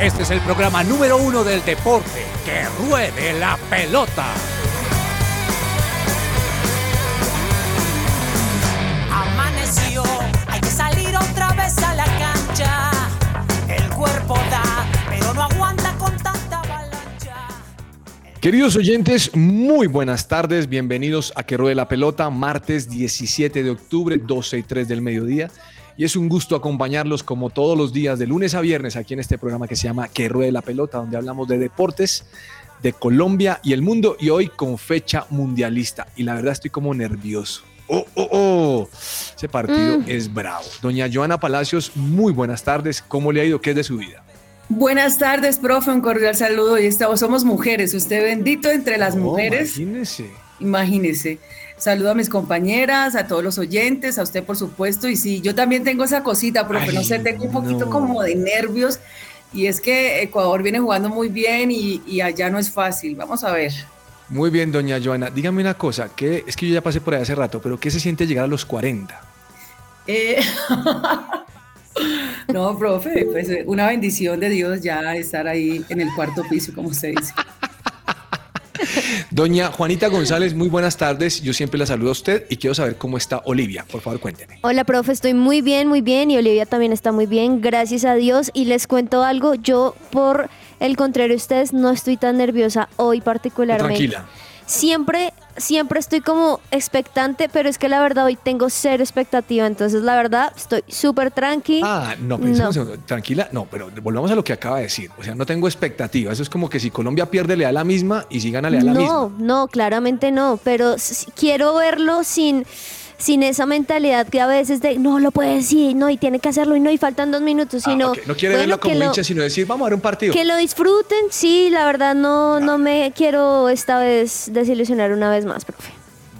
Este es el programa número uno del deporte. ¡Que ruede la pelota! Amaneció, hay que salir otra vez a la cancha. El cuerpo da, pero no aguanta con tanta avalancha. Queridos oyentes, muy buenas tardes, bienvenidos a Que Ruede la Pelota, martes 17 de octubre, 12 y 3 del mediodía. Y es un gusto acompañarlos como todos los días, de lunes a viernes, aquí en este programa que se llama Que Ruede la Pelota, donde hablamos de deportes, de Colombia y el mundo, y hoy con fecha mundialista. Y la verdad estoy como nervioso. Oh, oh, oh. Ese partido es bravo. Doña Joana Palacios, muy buenas tardes. ¿Cómo le ha ido? ¿Qué es de su vida? Buenas tardes, profe. Un cordial saludo. Y estamos, somos mujeres. Usted bendito entre las No, mujeres. Imagínese. Imagínese. Saludo a mis compañeras, a todos los oyentes, a usted por supuesto. Y sí, yo también tengo esa cosita, profe. no Ay, sé, tengo un poquito no. como de nervios. Y es que Ecuador viene jugando muy bien y, y allá no es fácil. Vamos a ver. Muy bien, doña Joana. Dígame una cosa, que es que yo ya pasé por ahí hace rato, pero ¿qué se siente llegar a los 40? Eh, no, profe, pues una bendición de Dios ya estar ahí en el cuarto piso, como se dice. Doña Juanita González, muy buenas tardes. Yo siempre la saludo a usted y quiero saber cómo está Olivia. Por favor, cuénteme. Hola, profe, estoy muy bien, muy bien y Olivia también está muy bien, gracias a Dios. Y les cuento algo, yo por el contrario ustedes no estoy tan nerviosa hoy particularmente. Tranquila. Siempre, siempre estoy como expectante, pero es que la verdad hoy tengo cero expectativa, entonces la verdad estoy súper tranqui. Ah, no, pero No. segundo. tranquila. No, pero volvamos a lo que acaba de decir. O sea, no tengo expectativa. Eso es como que si Colombia pierde, le da la misma y si gana, le da la no, misma. no, claramente no, pero quiero verlo sin, sin esa mentalidad que a veces de no lo puede decir, no, y tiene que hacerlo y no, y faltan dos minutos, Ah, sino. No quiere bueno, verlo como hincha, sino decir, vamos a ver un partido. Que lo disfruten, sí, la verdad no, no me quiero esta vez desilusionar una vez más, profe.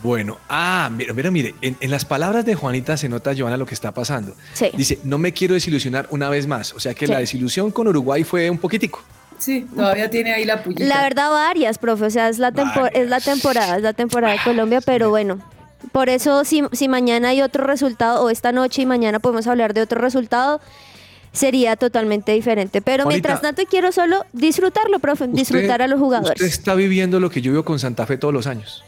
Bueno, ah, mira, mira, mire, en, en las palabras de Juanita se nota, Joana, lo que está pasando. Sí. Dice, no me quiero desilusionar una vez más. O sea que Sí. la desilusión con Uruguay fue un poquitico. Sí, todavía tiene ahí la pullita. La verdad varias, profe, o sea, es la, Varias. es la temporada, es la temporada de Colombia, pero bueno, por eso si, si mañana hay otro resultado, o esta noche y mañana podemos hablar de otro resultado, sería totalmente diferente. Pero Juanita. mientras tanto quiero solo disfrutarlo, profe, disfrutar a los jugadores. Usted está viviendo lo que yo vivo con Santa Fe todos los años.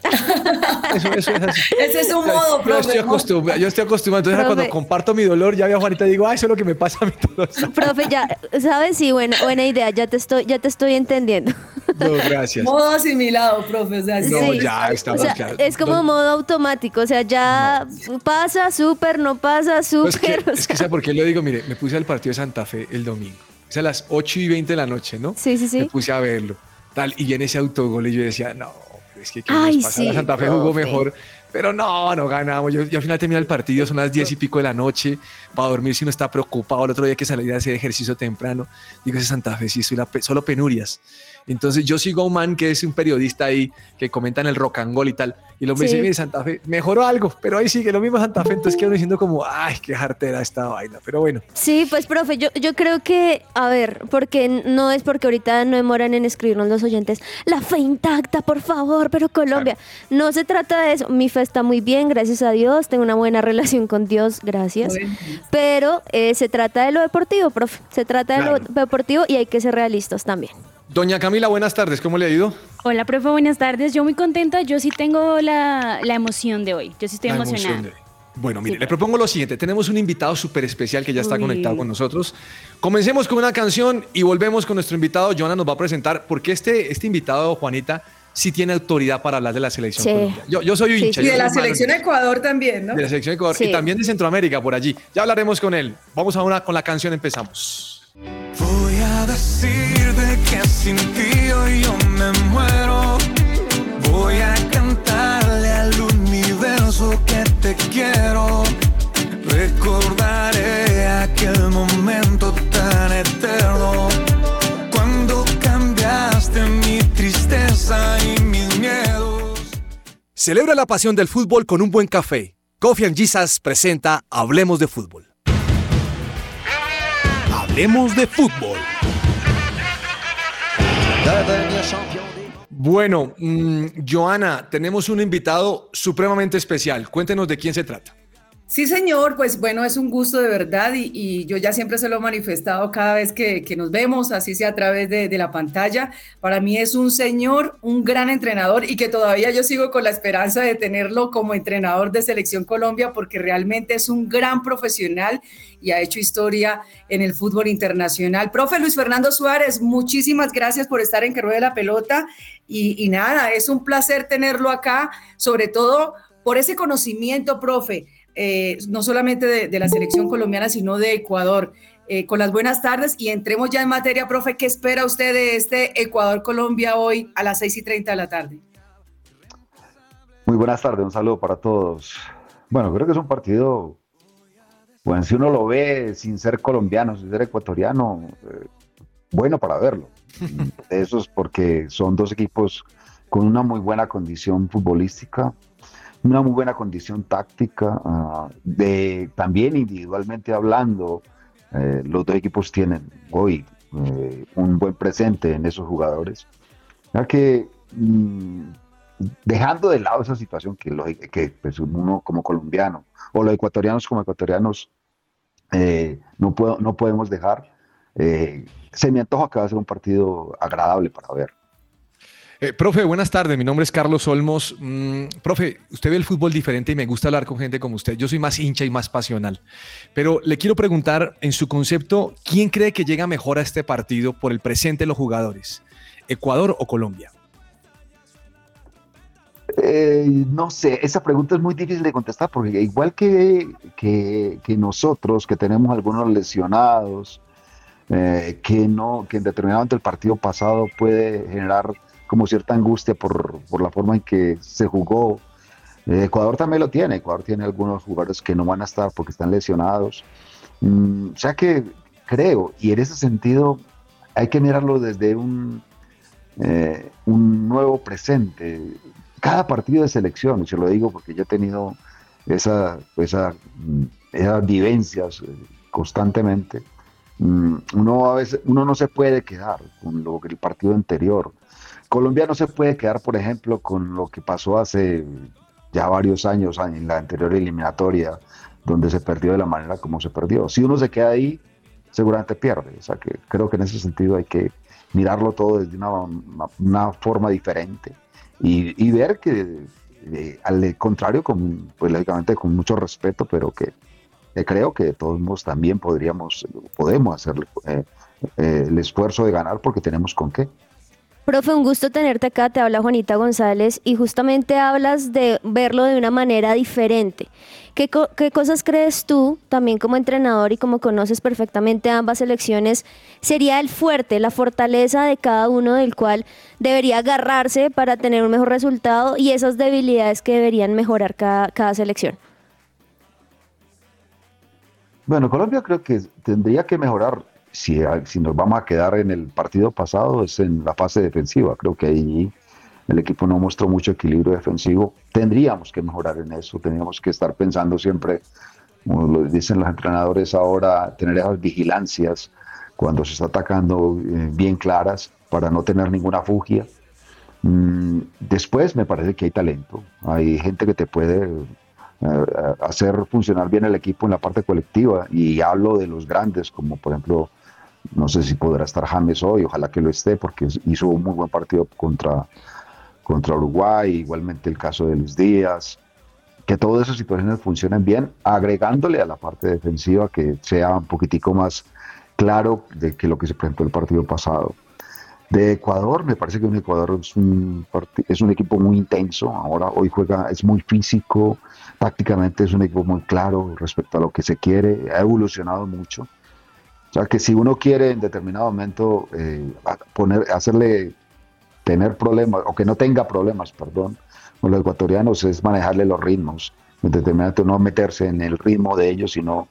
eso, eso es así. Ese es un modo, yo profe. estoy ¿no? acostumbrado, yo estoy acostumbrado. Entonces, Profe. cuando comparto mi dolor, ya veo a Juanita y digo, ah, eso es lo que me pasa a mí todos los años. Profe, ya, ¿sabes? Sí, buena, buena idea, ya te estoy, ya te estoy entendiendo. No, gracias. Modo asimilado, profe. O sea, No, sí. ya O estamos sea, claros. es como modo automático, o sea, ya pasa, súper, no pasa, No, es súper. que, o es que sea. ¿sabe por qué lo digo? Mire, me puse al partido de Santa Fe el domingo. Es a las 8 y 20 de la noche, ¿no? Sí, sí, sí. Me puse a verlo. Tal, y en ese autogol y yo decía, no, es que ¿qué Ay, nos pasa? La sí, Santa Fe jugó mejor. Pero no, no ganamos. Yo, yo al final terminé el partido, son las 10 y pico de la noche. Para dormir si uno está preocupado. El otro día que salí a hacer ejercicio temprano, digo, ese Santa Fe sí, soy la pe- solo penurias. Entonces yo sigo a un man que es un periodista ahí que comenta en el rock and roll y tal. Y el hombre Sí. dice, mire, Santa Fe mejoró algo, pero ahí sigue lo mismo Santa Fe. Entonces quedo diciendo como, ay, qué jartera esta vaina. Pero bueno, Sí, pues profe, yo, yo creo que, a ver, porque no es porque ahorita no demoran en escribirnos los oyentes, la fe intacta, por favor, pero Colombia, no se trata de eso, mi fe está muy bien, gracias a Dios, tengo una buena relación con Dios, gracias, Bueno. pero eh, se trata de lo deportivo, profe, se trata de Claro. lo deportivo y hay que ser realistas también. Doña Camila, buenas tardes. ¿Cómo le ha ido? Hola, profe, buenas tardes. Yo muy contenta. Yo sí tengo la, la emoción de hoy. Yo sí estoy La emocionada. emoción de- Bueno, mire, Sí. le propongo lo siguiente. Tenemos un invitado súper especial que ya está Uy. conectado con nosotros. Comencemos con una canción y volvemos con nuestro invitado. Joana nos va a presentar porque este, este invitado, Juanita, sí tiene autoridad para hablar de la selección Sí. Colombia. Yo, yo soy Sí, hincha. sí. Y de la selección de Ecuador también, ¿no? de la selección de Ecuador Sí. y también de Centroamérica por allí. Ya hablaremos con él. Vamos a una con la canción, empezamos. Voy a decirte que sin ti hoy yo me muero. Voy a cantarle al universo que te quiero. Recordaré aquel momento tan eterno. Cuando cambiaste mi tristeza y mis miedos. Celebra la pasión del fútbol con un buen café. Coffee and Jesus presenta Hablemos de Fútbol. De Fútbol. Bueno, mm, Joana, tenemos un invitado supremamente especial. Cuéntenos de quién se trata. Sí, señor, pues bueno, es un gusto de verdad y, yo ya siempre se lo he manifestado cada vez que, nos vemos, así sea a través de, la pantalla. Para mí es un señor, un gran entrenador y que todavía yo sigo con la esperanza de tenerlo como entrenador de Selección Colombia porque realmente es un gran profesional y ha hecho historia en el fútbol internacional. Profe Luis Fernando Suárez, muchísimas gracias por estar en Que Ruede la Pelota y, y nada, es un placer tenerlo acá, sobre todo por ese conocimiento, profe eh, no solamente de, la selección colombiana, sino de Ecuador. Eh, con las buenas tardes y entremos ya en materia, profe. ¿Qué espera usted de este Ecuador-Colombia hoy a las 6 y 30 de la tarde? Muy buenas tardes, un saludo para todos. Bueno, creo que es un partido, bueno, si uno lo ve sin ser colombiano, sin ser ecuatoriano, eh, bueno para verlo. Eso es porque son dos equipos con una muy buena condición futbolística, una muy buena condición táctica, ah, de, también individualmente hablando, eh, los dos equipos tienen hoy eh, un buen presente en esos jugadores. Ya que mm, dejando de lado esa situación que, que pues, uno como colombiano o los ecuatorianos como ecuatorianos eh, no, puedo, no podemos dejar, se me antoja que va a ser un partido agradable para ver. Eh, profe, buenas tardes. Mi nombre es Carlos Olmos. Mm, profe, usted ve el fútbol diferente y me gusta hablar con gente como usted. Yo soy más hincha y más pasional. Pero le quiero preguntar, en su concepto, ¿quién cree que llega mejor a este partido por el presente de los jugadores? ¿Ecuador o Colombia? Eh, no sé, esa pregunta es muy difícil de contestar porque igual que, que, nosotros, que tenemos algunos lesionados, eh, que, no, que en determinado momento el partido pasado puede generar como cierta angustia por, por la forma en que se jugó. Eh, Ecuador también lo tiene, Ecuador tiene algunos jugadores que no van a estar porque están lesionados. Mm, o sea que creo, y en ese sentido hay que mirarlo desde un, eh, un nuevo presente. Cada partido de selección, y se lo digo porque yo he tenido esa, esa, mm, esas vivencias eh, constantemente, mm, uno a veces uno no se puede quedar con lo el partido anterior Colombia no se puede quedar, por ejemplo, con lo que pasó hace ya varios años en la anterior eliminatoria, donde se perdió de la manera como se perdió. Si uno se queda ahí, seguramente pierde. O sea que creo que en ese sentido hay que mirarlo todo desde una, forma diferente y, ver que eh, al contrario, con, pues lógicamente con mucho respeto, pero que creo que todos también podríamos, podemos hacer eh, eh, el esfuerzo de ganar porque tenemos con qué. Profe, un gusto tenerte acá, te habla Juanita González y justamente hablas de verlo de una manera diferente. ¿Qué, cosas crees tú, también como entrenador y como conoces perfectamente ambas selecciones, sería el fuerte, la fortaleza de cada uno del cual debería agarrarse para tener un mejor resultado y esas debilidades que deberían mejorar cada, cada selección? Bueno, Colombia creo que tendría que mejorar si, si nos vamos a quedar en el partido pasado es en la fase defensiva. Creo que ahí el equipo no mostró mucho equilibrio defensivo. Tendríamos que mejorar en eso, tendríamos que estar pensando siempre, como lo dicen los entrenadores ahora, tener esas vigilancias cuando se está atacando eh, bien claras para no tener ninguna fugia. Mm, después me parece que hay talento, hay gente que te puede eh, hacer funcionar bien el equipo en la parte colectiva y hablo de los grandes como por ejemplo no sé si podrá estar James hoy, ojalá que lo esté, porque hizo un muy buen partido contra, contra Uruguay, igualmente el caso de Luis Díaz, que todas esas situaciones funcionen bien, agregándole a la parte defensiva que sea un poquitico más claro de que lo que se presentó el partido pasado. De Ecuador, me parece que un Ecuador es un, es un equipo muy intenso, ahora hoy juega, es muy físico, tácticamente es un equipo muy claro respecto a lo que se quiere, ha evolucionado mucho o sea, que si uno quiere en determinado momento eh, poner, hacerle tener problemas, o que no tenga problemas, perdón, con los ecuatorianos, es manejarle los ritmos. En determinado momento no meterse en el ritmo de ellos, sino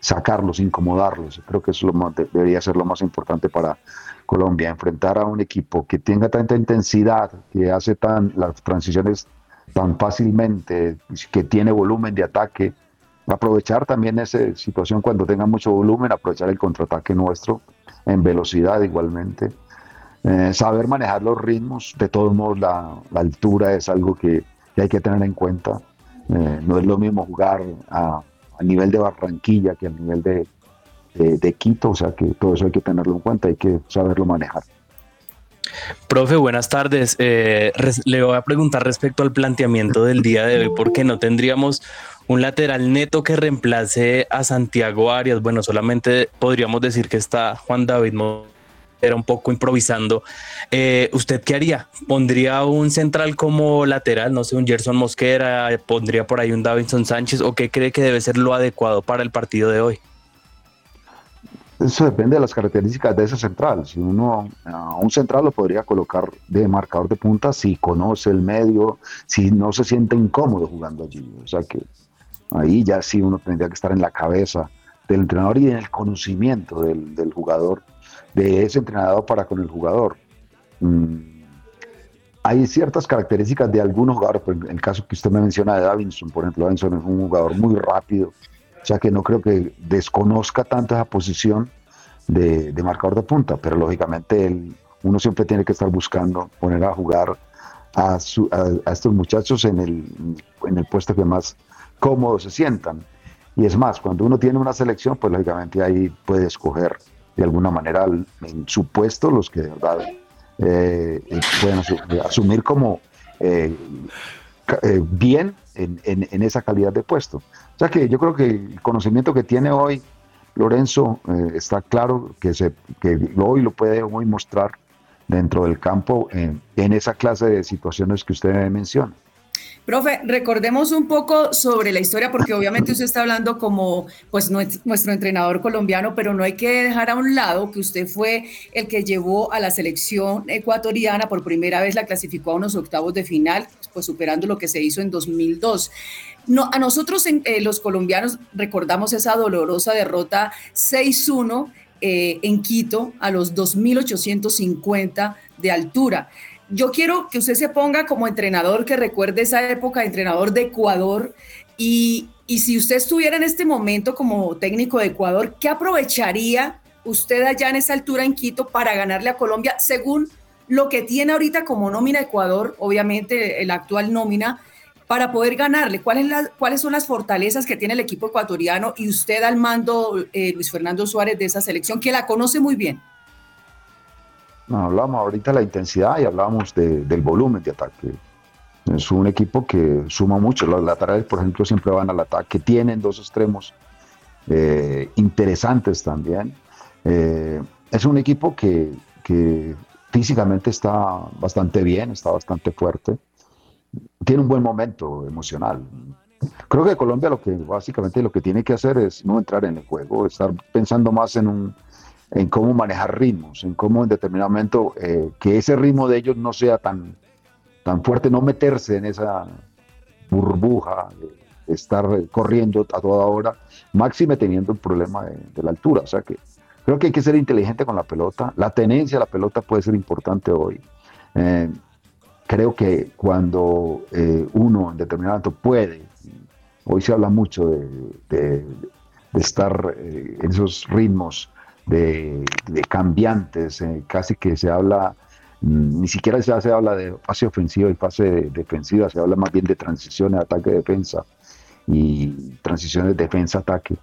sacarlos, incomodarlos. Creo que eso debería ser lo más importante para Colombia, enfrentar a un equipo que tenga tanta intensidad, que hace tan las transiciones tan fácilmente, que tiene volumen de ataque, aprovechar también esa situación cuando tenga mucho volumen, aprovechar el contraataque nuestro en velocidad igualmente. Eh, saber manejar los ritmos, de todos modos la, altura es algo que, hay que tener en cuenta. Eh, no es lo mismo jugar a a nivel de Barranquilla que a nivel de, de, Quito, o sea que todo eso hay que tenerlo en cuenta, hay que saberlo manejar. Profe, buenas tardes. Eh, le voy a preguntar respecto al planteamiento del día de hoy, ¿por qué no tendríamos un lateral neto que reemplace a Santiago Arias? Bueno, solamente podríamos decir que está Juan David era un poco improvisando. Eh, ¿Usted qué haría? ¿Pondría un central como lateral? No sé, un Gerson Mosquera, pondría por ahí un Davinson Sánchez o qué cree que debe ser lo adecuado para el partido de hoy? Eso depende de las características de ese central. Si uno a un central lo podría colocar de marcador de punta si conoce el medio, si no se siente incómodo jugando allí. O sea que ahí ya sí uno tendría que estar en la cabeza del entrenador y en el conocimiento del, del jugador, de ese entrenador para con el jugador. Mm, hay ciertas características de algunos jugadores, en el caso que usted me menciona de Davinson, por ejemplo, Davinson es un jugador muy rápido, o sea que no creo que desconozca tanto esa posición de, de marcador de punta, pero lógicamente él- uno siempre tiene que estar buscando poner a jugar a, su- a- a estos muchachos en el, en el puesto que más cómodos se sientan. Y es más, cuando uno tiene una selección, pues lógicamente ahí puede escoger de alguna manera en su puesto los que de verdad eh, eh, pueden asu- asumir como eh, eh, bien en, en- esa calidad de puesto. O sea que yo creo que el conocimiento que tiene hoy Lorenzo eh, está claro que, se, que hoy lo puede hoy mostrar dentro del campo en, en esa clase de situaciones que usted menciona. Profe, recordemos un poco sobre la historia, porque obviamente usted está hablando como pues nues- nuestro entrenador colombiano, pero no hay que dejar a un lado que usted fue el que llevó a la selección ecuatoriana por primera vez, la clasificó a unos octavos de final, pues superando lo que se hizo en 2002. No, a nosotros eh, los colombianos recordamos esa dolorosa derrota 6-1 eh, en Quito a los 2.850 de altura. Yo quiero que usted se ponga como entrenador, que recuerde esa época de entrenador de Ecuador y, y si usted estuviera en este momento como técnico de Ecuador, ¿qué aprovecharía usted allá en esa altura en Quito para ganarle a Colombia según lo que tiene ahorita como nómina Ecuador, obviamente el actual nómina, para poder ganarle? ¿Cuáles, la- ¿Cuáles son las fortalezas que tiene el equipo ecuatoriano y usted al mando, eh, Luis Fernando Suárez, de esa selección, que la conoce muy bien? No, hablamos ahorita de la intensidad y hablamos de- del volumen de ataque. Es un equipo que suma mucho. Los laterales, por ejemplo, siempre van al ataque. Tienen dos extremos eh, interesantes también. Eh, es un equipo que, que físicamente está bastante bien, está bastante fuerte. Tiene un buen momento emocional. Creo que Colombia lo que básicamente lo que tiene que hacer es no entrar en el juego, estar pensando más en un en cómo manejar ritmos, en cómo en determinado momento eh, que ese ritmo de ellos no sea tan, tan fuerte, no meterse en esa burbuja de, estar corriendo a toda hora, máxime teniendo el problema de, la altura. O sea que creo que hay que ser inteligente con la pelota. La tenencia de la pelota puede ser importante hoy. Eh, creo que cuando eh, uno en determinado momento puede, hoy se habla mucho de estar eh, en esos ritmos de, cambiantes, eh, casi que se habla, mm, ni siquiera se, se habla de fase ofensiva y fase de- defensiva, se habla más bien de transiciones, ataque-defensa y transiciones defensa-ataque.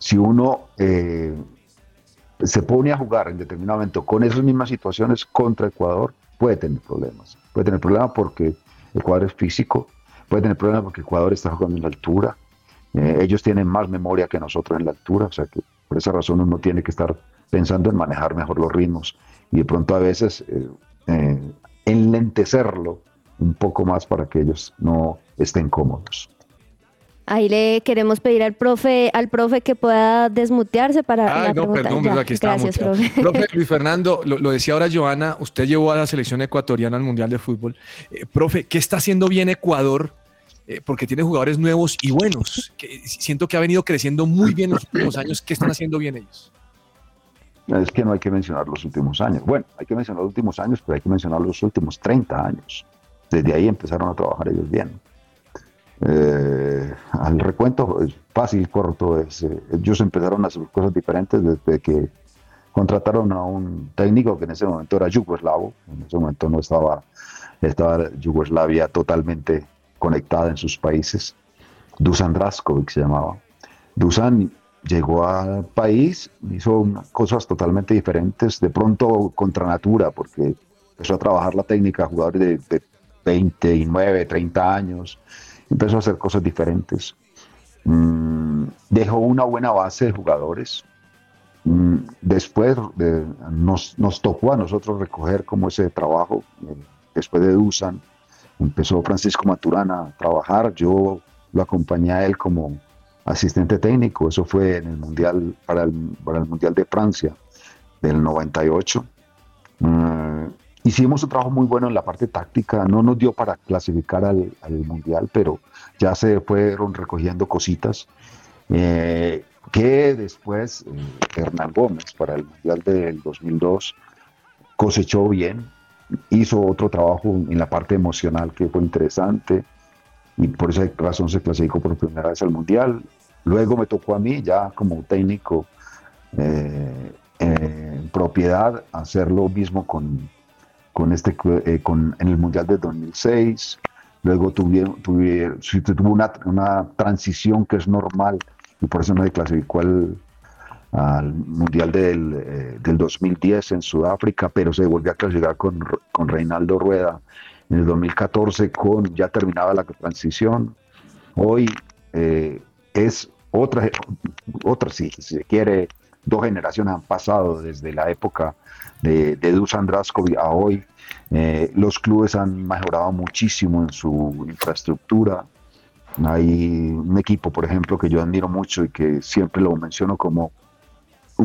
Si uno eh, se pone a jugar en determinado momento con esas mismas situaciones contra Ecuador, puede tener problemas. Puede tener problemas porque Ecuador es físico, puede tener problemas porque Ecuador está jugando en la altura. Eh, ellos tienen más memoria que nosotros en la altura, o sea que por esa razón uno tiene que estar pensando en manejar mejor los ritmos y de pronto a veces eh, eh, enlentecerlo un poco más para que ellos no estén cómodos. Ahí le queremos pedir al profe, al profe que pueda desmutearse para Ay, la no, pregunta. perdón, Ya, que estaba Gracias, profe. Profe Luis Fernando, lo, lo decía ahora Joana, usted llevó a la selección ecuatoriana al Mundial de Fútbol. Eh, profe, ¿qué está haciendo bien Ecuador? Eh, porque tiene jugadores nuevos y buenos. Siento que ha venido creciendo muy bien en los últimos años. ¿Qué están haciendo bien ellos? Es que no hay que mencionar los últimos años. Bueno, hay que mencionar los últimos años, pero hay que mencionar los últimos 30 años. Desde ahí empezaron a trabajar ellos bien. Eh, al recuento es fácil, corto. Eh, ellos empezaron a hacer cosas diferentes desde que contrataron a un técnico que en ese momento era yugoslavo. En ese momento no estaba, estaba Yugoslavia totalmente conectada en sus países. Dusan Draskovic se llamaba. Dusan llegó al país, hizo cosas totalmente diferentes, de pronto contra natura, porque empezó a trabajar la técnica, jugadores de, de 29, 30 años, empezó a hacer cosas diferentes. Mm, dejó una buena base de jugadores. Mm, después nos, nos, tocó a nosotros recoger como ese trabajo. Eh, después de Dusan, empezó Francisco Maturana a trabajar. Yo lo acompañé a él como asistente técnico. Eso fue en el mundial para el, para el mundial de Francia del 98. Mm, hicimos un trabajo muy bueno en la parte táctica. No nos dio para clasificar al, al mundial, pero ya se fueron recogiendo cositas. Eh, que después eh, Hernán Gómez para el Mundial del 2002 cosechó bien, hizo otro trabajo en la parte emocional que fue interesante y por esa razón se clasificó por primera vez al Mundial. Luego me tocó a mí ya como técnico eh, propiedad hacer lo mismo con, con este, con, en el Mundial de 2006. Luego tuvieron, tuvieron, tuvo una, una, transición que es normal y por eso no clasificó al, al Mundial del, eh, del, 2010 en Sudáfrica, pero se volvió a clasificar con, con Reinaldo Rueda en el 2014, con, ya terminaba la transición. Hoy eh, es otra, otra si, si, se quiere, dos generaciones han pasado desde la época de, de Dusan Draskovic a hoy. Eh, los clubes han mejorado muchísimo en su infraestructura. Hay un equipo, por ejemplo, que yo admiro mucho y que siempre lo menciono como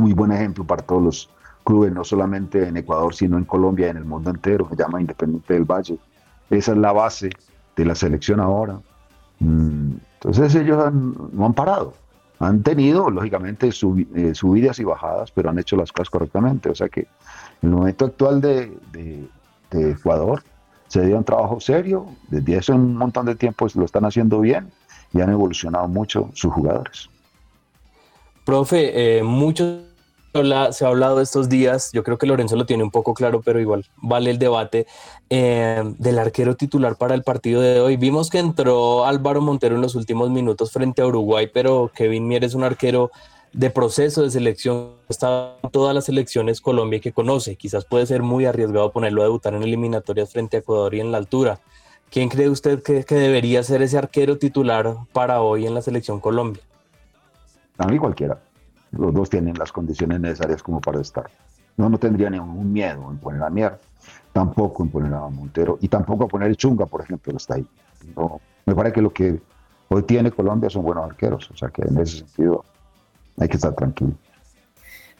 muy buen ejemplo para todos los clubes, no solamente en Ecuador, sino en Colombia en el mundo entero, se llama Independiente del Valle. Esa es la base de la selección ahora. Mm, entonces ellos no han parado. Han tenido, lógicamente, eh, subidas y bajadas, pero han hecho las cosas correctamente. O sea que en el momento actual de, de Ecuador se dio un trabajo serio, desde hace un montón de tiempo lo están haciendo bien y han evolucionado mucho sus jugadores. Profe, eh, mucho se ha hablado estos días, yo creo que Lorenzo lo tiene un poco claro, pero igual vale el debate, eh, del arquero titular para el partido de hoy. Vimos que entró Álvaro Montero en los últimos minutos frente a Uruguay, pero Kevin Mier es un arquero de proceso de selección, está en todas las selecciones Colombia que conoce. Quizás puede ser muy arriesgado ponerlo a debutar en eliminatorias frente a Ecuador y en la altura. ¿Quién cree usted que, debería ser ese arquero titular para hoy en la selección Colombia? A mí cualquiera. Los dos tienen las condiciones necesarias como para estar. No, no tendría ningún miedo en poner a Mier, tampoco en poner a Montero y tampoco a poner a Chunga, por ejemplo, que está ahí. me parece que lo que hoy tiene Colombia son buenos arqueros, o sea que en ese sentido hay que estar tranquilo.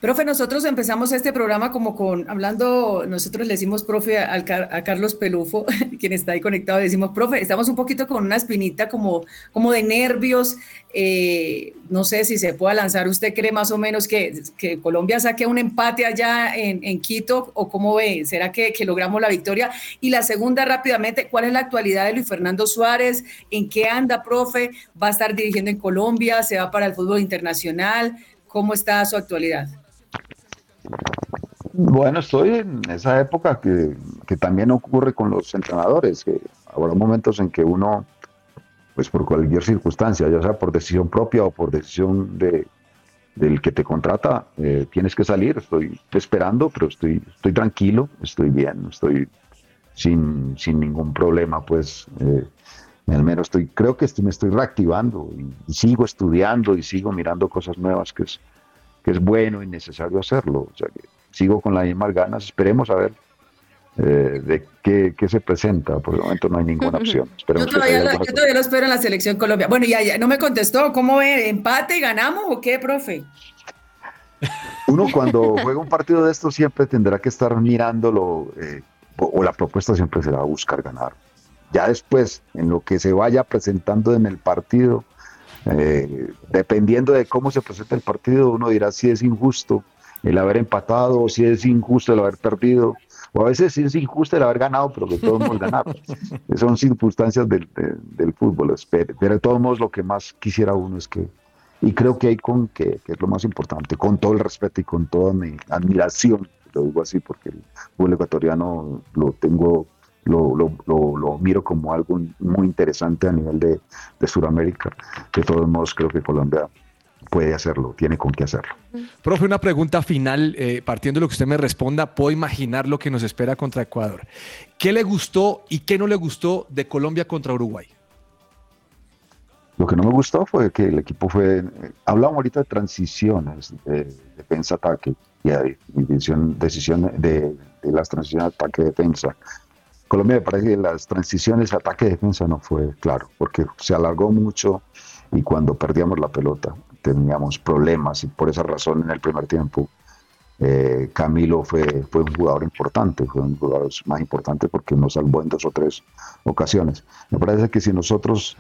Profe, nosotros empezamos este programa como con, hablando, nosotros le decimos, profe, a, Carlos Pelufo, quien está ahí conectado, decimos, profe, estamos un poquito con una espinita como, como de nervios, eh, no sé si se pueda lanzar, ¿usted cree más o menos que, Colombia saque un empate allá en, en Quito o cómo ve? ¿Será que, logramos la victoria? Y la segunda rápidamente, ¿cuál es la actualidad de Luis Fernando Suárez? ¿En qué anda, profe? ¿Va a estar dirigiendo en Colombia? ¿Se va para el fútbol internacional? ¿Cómo está su actualidad? Bueno, estoy en esa época que, también ocurre con los entrenadores, que habrá momentos en que uno, pues por cualquier circunstancia, ya sea por decisión propia o por decisión de, del que te contrata, eh, tienes que salir. Estoy esperando, pero estoy, estoy tranquilo, estoy bien, estoy sin, sin ningún problema, pues eh, al menos estoy, creo que me estoy reactivando y, sigo estudiando y sigo mirando cosas nuevas, que es, que es bueno y necesario hacerlo. O sea que sigo con las mismas ganas, esperemos a ver eh, de qué, qué, se presenta. Por el momento no hay ninguna opción. yo, todavía lo, yo, todavía lo, espero en la selección Colombia. Bueno, ya, ya no me contestó. ¿Cómo ve? ¿Empate? ¿Ganamos o qué, profe? Uno cuando juega un partido de estos siempre tendrá que estar mirándolo eh, o, o, la propuesta siempre será buscar ganar. Ya después, en lo que se vaya presentando en el partido, eh, dependiendo de cómo se presenta el partido, uno dirá si es injusto el haber empatado o si es injusto el haber perdido, o a veces si es injusto el haber ganado, pero que todos hemos ganado. Son circunstancias del, del fútbol. Pero de todos modos, lo que más quisiera uno es que, y creo que hay con que, que es lo más importante, con todo el respeto y con toda mi admiración, lo digo así porque el fútbol ecuatoriano lo tengo lo, lo, lo, miro como algo muy interesante a nivel de, de Sudamérica. De todos modos, creo que Colombia puede hacerlo, tiene con qué hacerlo. Profe, una pregunta final, eh, partiendo de lo que usted me responda, puedo imaginar lo que nos espera contra Ecuador. ¿Qué le gustó y qué no le gustó de Colombia contra Uruguay? Lo que no me gustó fue que el equipo fue, hablamos ahorita de transiciones, de defensa-ataque y de decisión, decisión de, de las transiciones ataque-defensa. Colombia me parece que las transiciones ataque-defensa no fue claro, porque se alargó mucho y cuando perdíamos la pelota teníamos problemas y por esa razón en el primer tiempo eh, Camilo fue, fue un jugador importante, fue un jugador más importante porque nos salvó en dos o tres ocasiones. Me parece que si nosotros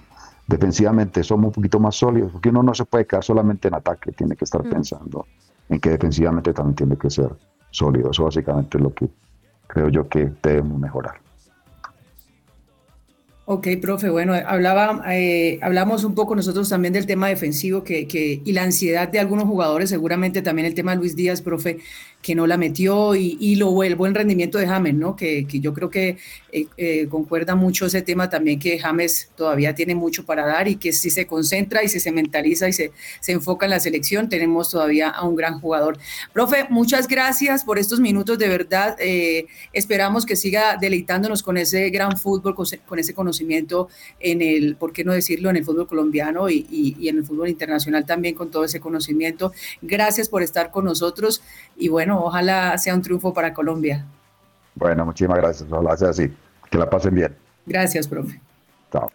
defensivamente somos un poquito más sólidos, porque uno no se puede quedar solamente en ataque, tiene que estar pensando en que defensivamente también tiene que ser sólido. Eso básicamente es lo que creo yo que debemos mejorar. Ok, profe, bueno, hablaba, eh, hablamos un poco nosotros también del tema defensivo que, que, y la ansiedad de algunos jugadores, seguramente también el tema de Luis Díaz, profe, que no la metió y, y lo, el buen rendimiento de James, ¿no? Que, que yo creo que eh, eh, concuerda mucho ese tema también que James todavía tiene mucho para dar y que si se concentra y si se mentaliza y se, se enfoca en la selección, tenemos todavía a un gran jugador. Profe, muchas gracias por estos minutos, de verdad. Eh, esperamos que siga deleitándonos con ese gran fútbol, con, con, ese conocimiento en el, ¿por qué no decirlo?, en el fútbol colombiano y, y en el fútbol internacional también con todo ese conocimiento. Gracias por estar con nosotros y bueno, ojalá sea un triunfo para Colombia. Bueno, muchísimas gracias. Ojalá sea así. Que la pasen bien. Gracias, profe. Chao.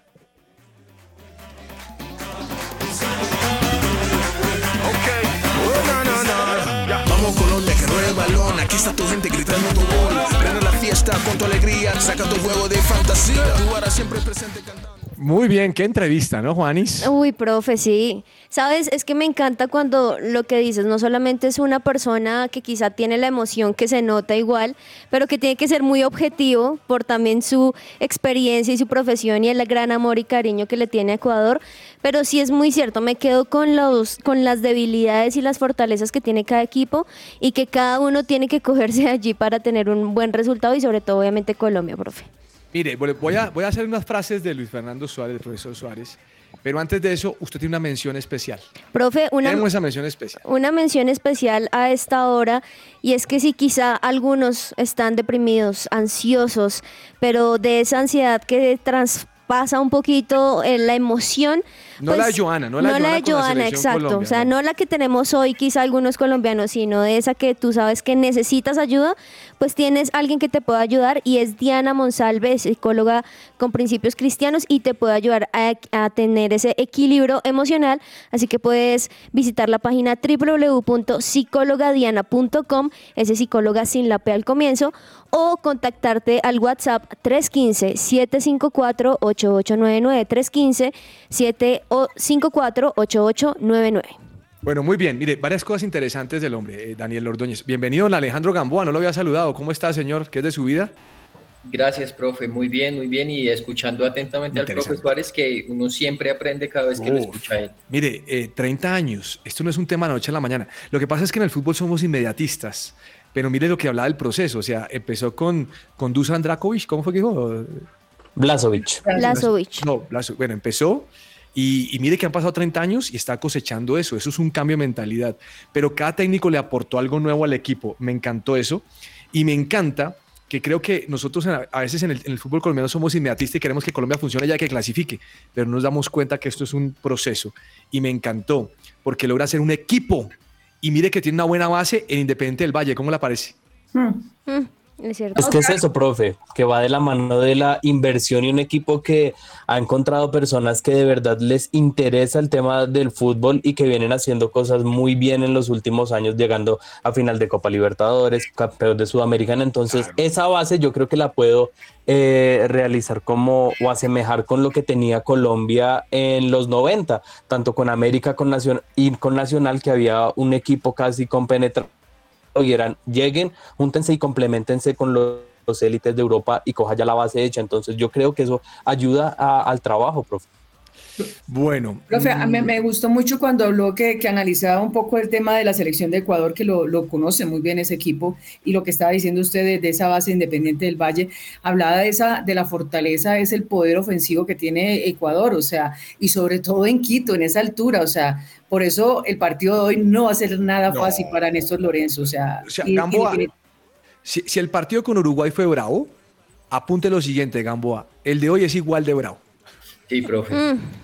Vamos Colombia, que ruede el balón. Aquí está tu gente gritando tu gol. Prende la fiesta con tu alegría. Saca tu juego de fantasía. Tú harás siempre presente cantando. Muy bien, qué entrevista, ¿no, Juanis? Uy, profe, sí. Sabes, es que me encanta cuando lo que dices no solamente es una persona que quizá tiene la emoción que se nota igual, pero que tiene que ser muy objetivo por también su experiencia y su profesión y el gran amor y cariño que le tiene a Ecuador. Pero sí es muy cierto, me quedo con, los, con las debilidades y las fortalezas que tiene cada equipo y que cada uno tiene que cogerse allí para tener un buen resultado y sobre todo obviamente Colombia, profe. Mire, voy a, voy a hacer unas frases de Luis Fernando Suárez, del profesor Suárez, pero antes de eso, usted tiene una mención especial. Profe, una, Tenemos esa mención especial. una mención especial a esta hora y es que si quizá algunos están deprimidos, ansiosos, pero de esa ansiedad que traspasa un poquito eh, la emoción. No la de Johanna, no la de no la de la selección exacto. Colombia, o sea, no. no la que tenemos hoy, quizá algunos colombianos, sino de esa que tú sabes que necesitas ayuda, pues tienes alguien que te pueda ayudar y es Diana Monsalve, psicóloga con principios cristianos y te puede ayudar a, a tener ese equilibrio emocional. Así que puedes visitar la página www.psicologadiana.com, ese psicóloga sin la P al comienzo, o contactarte al WhatsApp 315-754-8899, 315-754-8899. Bueno, muy bien. Mire, varias cosas interesantes del hombre, eh, Daniel Ordóñez. Bienvenido, don Alejandro Gamboa. No lo había saludado. ¿Cómo está, señor? ¿Qué es de su vida? Gracias, profe. Muy bien, muy bien. Y escuchando atentamente al profe. Suárez, que uno siempre aprende cada vez que lo escucha a él. Mire, eh, 30 años. Esto no es un tema de la noche a la mañana. Lo que pasa es que en el fútbol somos inmediatistas. Pero mire lo que hablaba del proceso. O sea, empezó con, con Dusan Drakovic. ¿Cómo fue que dijo? Blazovic. Blazovic. No, Blazo- bueno, empezó y, y mire que han pasado 30 años y está cosechando eso. Eso es un cambio de mentalidad. Pero cada técnico le aportó algo nuevo al equipo. Me encantó eso. Y me encanta que creo que nosotros a veces en el, en el fútbol colombiano somos inmediatistas y queremos que Colombia funcione ya que clasifique, pero no nos damos cuenta que esto es un proceso. Y me encantó porque logra ser un equipo. Y mire que tiene una buena base en Independiente del Valle. ¿Cómo le parece? Mm, es cierto. Es que es eso, profe, que va de la mano de la inversión y un equipo que ha encontrado personas que de verdad les interesa el tema del fútbol y que vienen haciendo cosas muy bien en los últimos años, llegando a final de Copa Libertadores, campeón de Sudamericana. Entonces, esa base yo creo que la puedo eh, realizar como o asemejar con lo que tenía Colombia en los 90, tanto con América con Nación, y con Nacional, que había un equipo casi compenetrado y eran lleguen, júntense y complementense con los, los élites de Europa y coja ya la base hecha. Entonces yo creo que eso ayuda a- al trabajo, profe. Bueno. Profe, a mí mm, me gustó mucho cuando habló que, que analizaba un poco el tema de la selección de Ecuador, que lo, lo conoce muy bien ese equipo, y lo que estaba diciendo usted de, de esa base independiente del Valle, hablaba de esa, de la fortaleza, es el poder ofensivo que tiene Ecuador, o sea, y sobre todo en Quito, en esa altura, o sea, por eso el partido de hoy no va a ser nada No. fácil para Néstor Lorenzo, o sea, O sea, y- y Gamboa, si el partido con Uruguay fue bravo, apunte lo siguiente, Gamboa. El de hoy es igual de bravo. Sí, profe.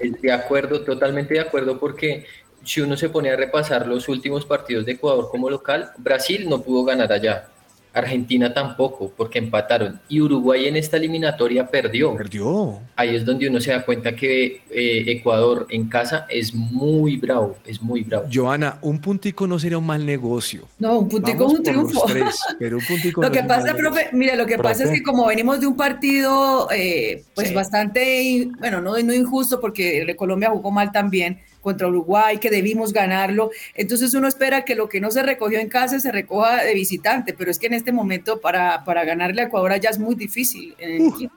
Eh, De acuerdo, totalmente de acuerdo, porque si uno se pone a repasar los últimos partidos de Ecuador como local, Brasil no pudo ganar allá. Argentina tampoco, porque empataron. Y Uruguay en esta eliminatoria perdió. Perdió. Ahí es donde uno se da cuenta que eh, Ecuador en casa es muy bravo, es muy bravo. Joana, un puntico no sería un mal negocio. no, un puntico Vamos es un triunfo. tres, pero un puntico Lo no que es un pasa, mal profe, negocio. mira, lo que pasa es que como venimos de un partido, eh, pues Sí. bastante, bueno, no, no injusto porque el de Colombia jugó mal también contra Uruguay, que debimos ganarlo. Entonces uno espera que lo que no se recogió en casa se recoja de visitante, pero es que en este momento para, para ganarle a Ecuador ya es muy difícil. en el equipo.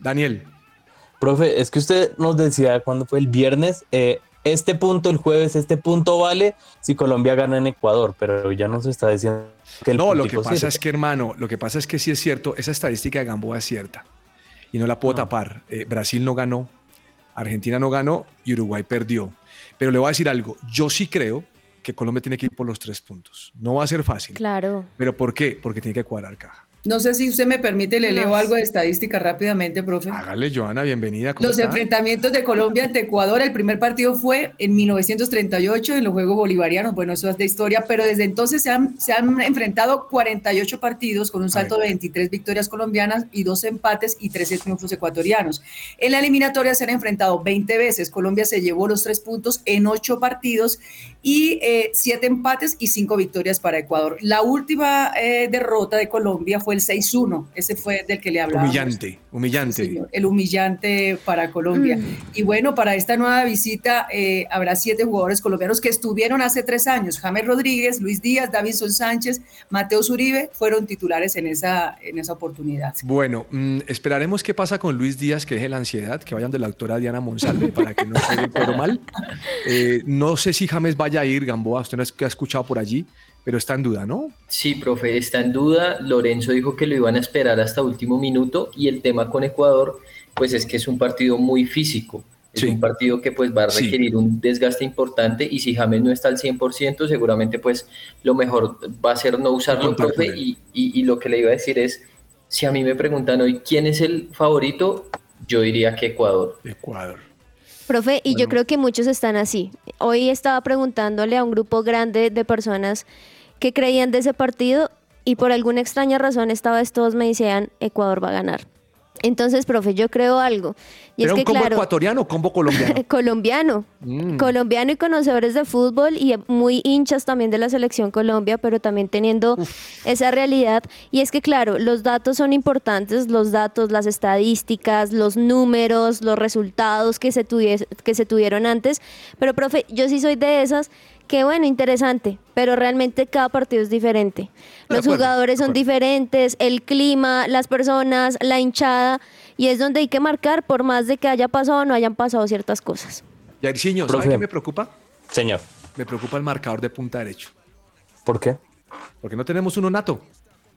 Daniel, Profe, es que usted nos decía cuando fue el viernes, eh, este punto el jueves, este punto vale si Colombia gana en Ecuador, pero ya nos está diciendo que el no, lo que pasa sirve. es que, hermano, lo que pasa es que sí es cierto, esa estadística de Gamboa es cierta y no la puedo tapar. Eh, Brasil no ganó, Argentina no ganó y Uruguay perdió. Pero le voy a decir algo, yo sí creo que Colombia tiene que ir por los tres puntos. No va a ser fácil. Claro. ¿Pero por qué? Porque tiene que cuadrar caja. No sé si usted me permite, le leo algo de estadística rápidamente, profe. Hágale, Joana, bienvenida. ¿cómo Los está? enfrentamientos de Colombia ante Ecuador, el primer partido fue en 1938 en los Juegos Bolivarianos, bueno, eso es de historia, pero desde entonces se han, se han enfrentado 48 partidos con un salto de 23 victorias colombianas y dos empates y 13 triunfos ecuatorianos. En la eliminatoria se han enfrentado 20 veces, Colombia se llevó los tres puntos en ocho partidos y eh, siete empates y cinco victorias para Ecuador. La última eh, derrota de Colombia fue el 6-1, ese fue del que le hablaba. Humillante, humillante. señor, el humillante para Colombia. Y bueno, para esta nueva visita eh, habrá siete jugadores colombianos que estuvieron hace tres años. James Rodríguez, Luis Díaz, Davinson Sánchez, Mateo Zuribe fueron titulares en esa, en esa oportunidad. Bueno, mm, esperaremos qué pasa con Luis Díaz, que deje la ansiedad, que vayan de la doctora Diana Monsalve para que no se cuero mal. Eh, no sé si James vaya a ir, Gamboa, usted no es que ha escuchado por allí, pero está en duda, ¿no? Sí, profe, está en duda. Lorenzo dijo que lo iban a esperar hasta último minuto y el tema con Ecuador, pues es que es un partido muy físico. Es Sí. un partido que pues va a Sí. requerir un desgaste importante y si James no está al 100%, seguramente pues lo mejor va a ser no usarlo, profe. Y, y- y lo que le iba a decir es, si a mí me preguntan hoy quién es el favorito, yo diría que Ecuador. Ecuador. Profe, y yo creo que muchos están así. Hoy estaba preguntándole a un grupo grande de personas que creían de ese partido y por alguna extraña razón esta vez todos me decían Ecuador va a ganar. Entonces, profe, yo creo algo. Y ¿Era es un combo claro, ecuatoriano o combo colombiano? colombiano. Mm. Colombiano y conocedores de fútbol y muy hinchas también de la selección Colombia, pero también teniendo esa realidad. Y es que, claro, los datos son importantes, los datos, las estadísticas, los números, los resultados que se, que se tuvieron antes. Pero, profe, yo sí soy de esas que, bueno, interesante, pero realmente cada partido es diferente. Los acuerdo, jugadores son diferentes, el clima, las personas, la hinchada. Y es donde hay que marcar, por más de que haya pasado o no hayan pasado ciertas cosas. Yairzinho, ¿sabe Profe. qué me preocupa? Señor, Me preocupa el marcador de punta derecho. ¿por qué? Porque no tenemos uno nato.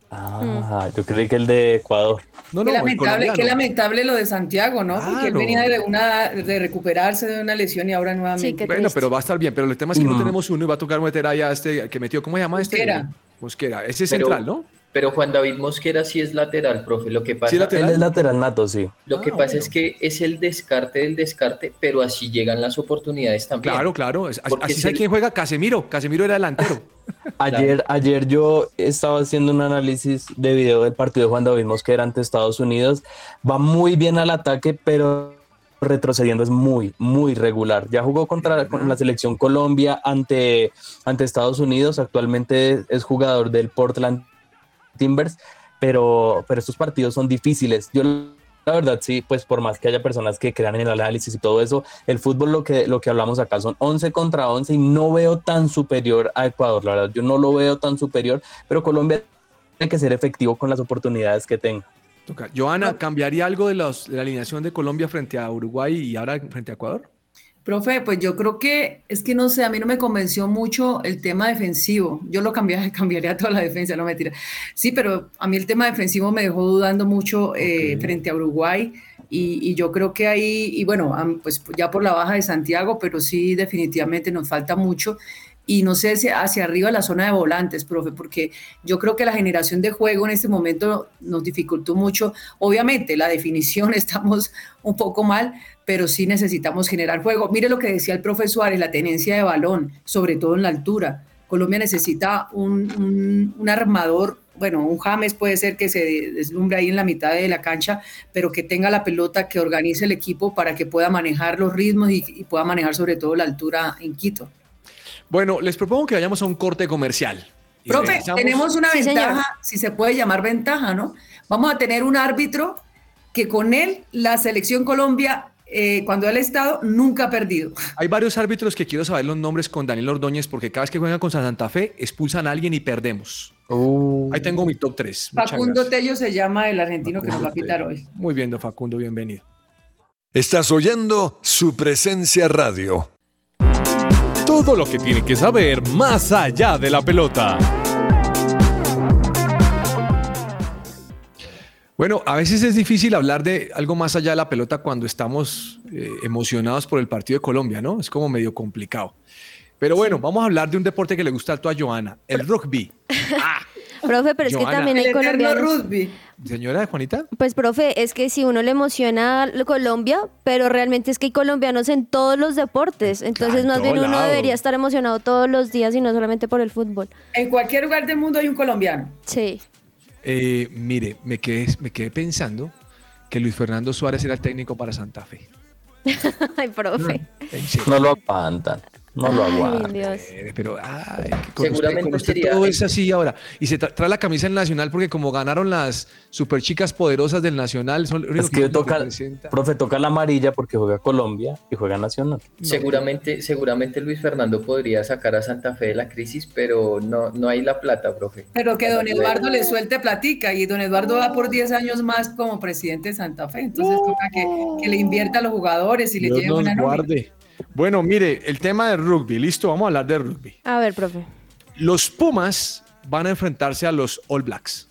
Ah, yo creí que el de Ecuador. No, Qué no, el lamentable, qué lamentable lo de Santiago, ¿no? Porque él Claro. venía de, una, de recuperarse de una lesión y ahora nuevamente. Sí, qué Bueno, pero va a estar bien. Pero el tema es que no Mm. tenemos uno y va a tocar meter ahí a este que metió. ¿Cómo se llama este? Mosquera. Mosquera. Ese es Pero- central, ¿no? Pero Juan David Mosquera sí es lateral, profe. Lo que pasa, Sí, lateral. Él es lateral nato, sí. lo que Ah, pasa bueno. es que es el descarte del descarte, pero así llegan las oportunidades también. Claro, claro. Así Porque sabe el- quién juega. Casemiro. Casemiro era delantero. Ayer, ayer yo estaba haciendo un análisis de video del partido de Juan David Mosquera ante Estados Unidos. Va muy bien al ataque, pero retrocediendo es muy, muy regular. Ya jugó contra con la selección Colombia ante, ante Estados Unidos. Actualmente es jugador del Portland Timbers, pero, pero estos partidos son difíciles. Yo la verdad sí, pues por más que haya personas que crean en el análisis y todo eso, el fútbol lo que, lo que hablamos acá son 11 contra 11 y no veo tan superior a Ecuador, la verdad, yo no lo veo tan superior, pero Colombia tiene que ser efectivo con las oportunidades que tenga. Toca. Joana, ¿cambiaría algo de, los- de la alineación de Colombia frente a Uruguay y ahora frente a Ecuador? Profe, pues yo creo que es que no sé, a mí no me convenció mucho el tema defensivo. Yo lo cambiaría, cambiaría toda la defensa, no mentira. Sí, pero a mí el tema defensivo me dejó dudando mucho eh, frente a Uruguay y, y yo creo que ahí, y bueno, pues ya por la baja de Santiago, pero sí definitivamente nos falta mucho. Y no sé si hacia arriba la zona de volantes, profe, porque yo creo que la generación de juego en este momento nos dificultó mucho. Obviamente, la definición estamos un poco mal, pero sí necesitamos generar juego. Mire lo que decía el profe Suárez, la tenencia de balón, sobre todo en la altura. Colombia necesita un, un- armador, bueno, un James puede ser que se deslumbre ahí en la mitad de la cancha, pero que tenga la pelota, que organice el equipo para que pueda manejar los ritmos y pueda manejar sobre todo la altura en Quito. Bueno, les propongo que vayamos a un corte comercial. Profe, regresamos. tenemos una Sí, señor. ventaja, si se puede llamar ventaja, ¿no? Vamos a tener un árbitro que con él la selección Colombia, eh, cuando él ha estado, nunca ha perdido. Hay varios árbitros que quiero saber los nombres con Daniel Ordóñez porque cada vez que juegan con Santa Fe expulsan a alguien y perdemos. Ahí tengo mi top 3. Facundo Tello se llama el argentino que nos va a pitar hoy. Muy bien, don Facundo, bienvenido. Estás oyendo su presencia radio. Todo lo que tiene que saber más allá de la pelota. Bueno, a veces es difícil hablar de algo más allá de la pelota cuando estamos eh, emocionados por el partido de Colombia, ¿no? Es como medio complicado. Pero bueno, vamos a hablar de un deporte que le gusta alto a Joana, el rugby. Profe, pero es que también hay colombianos. rugby. Señora Juanita, Pues, profe, es que si uno le emociona a Colombia, pero realmente es que hay colombianos en todos los deportes. Entonces, en más bien uno lado. debería estar emocionado todos los días y no solamente por el fútbol. En cualquier lugar del mundo hay un colombiano. Sí. eh, mire, me quedé, me quedé pensando que Luis Fernando Suárez era el técnico para Santa Fe. Ay, profe. Serio. No lo aguantan, no lo. Eh, Pero, ay, que con Seguramente usted, con usted sería- todo es así ahora. Y se tra- trae la camisa del Nacional porque como ganaron las super chicas poderosas del Nacional, son Es que lo toca, profe, toca la amarilla porque juega Colombia y juega Nacional. Seguramente, seguramente Luis Fernando podría sacar a Santa Fe de la crisis, pero no, no hay la plata, profe. Pero que don Eduardo le suelte platica y don Eduardo va por 10 años más como presidente de Santa Fe. Entonces toca que, que le invierta a los jugadores y le lleve una nómina. Bueno, mire, el tema de rugby, listo, vamos a hablar de rugby. A ver, profe. Los Pumas van a enfrentarse a los All Blacks.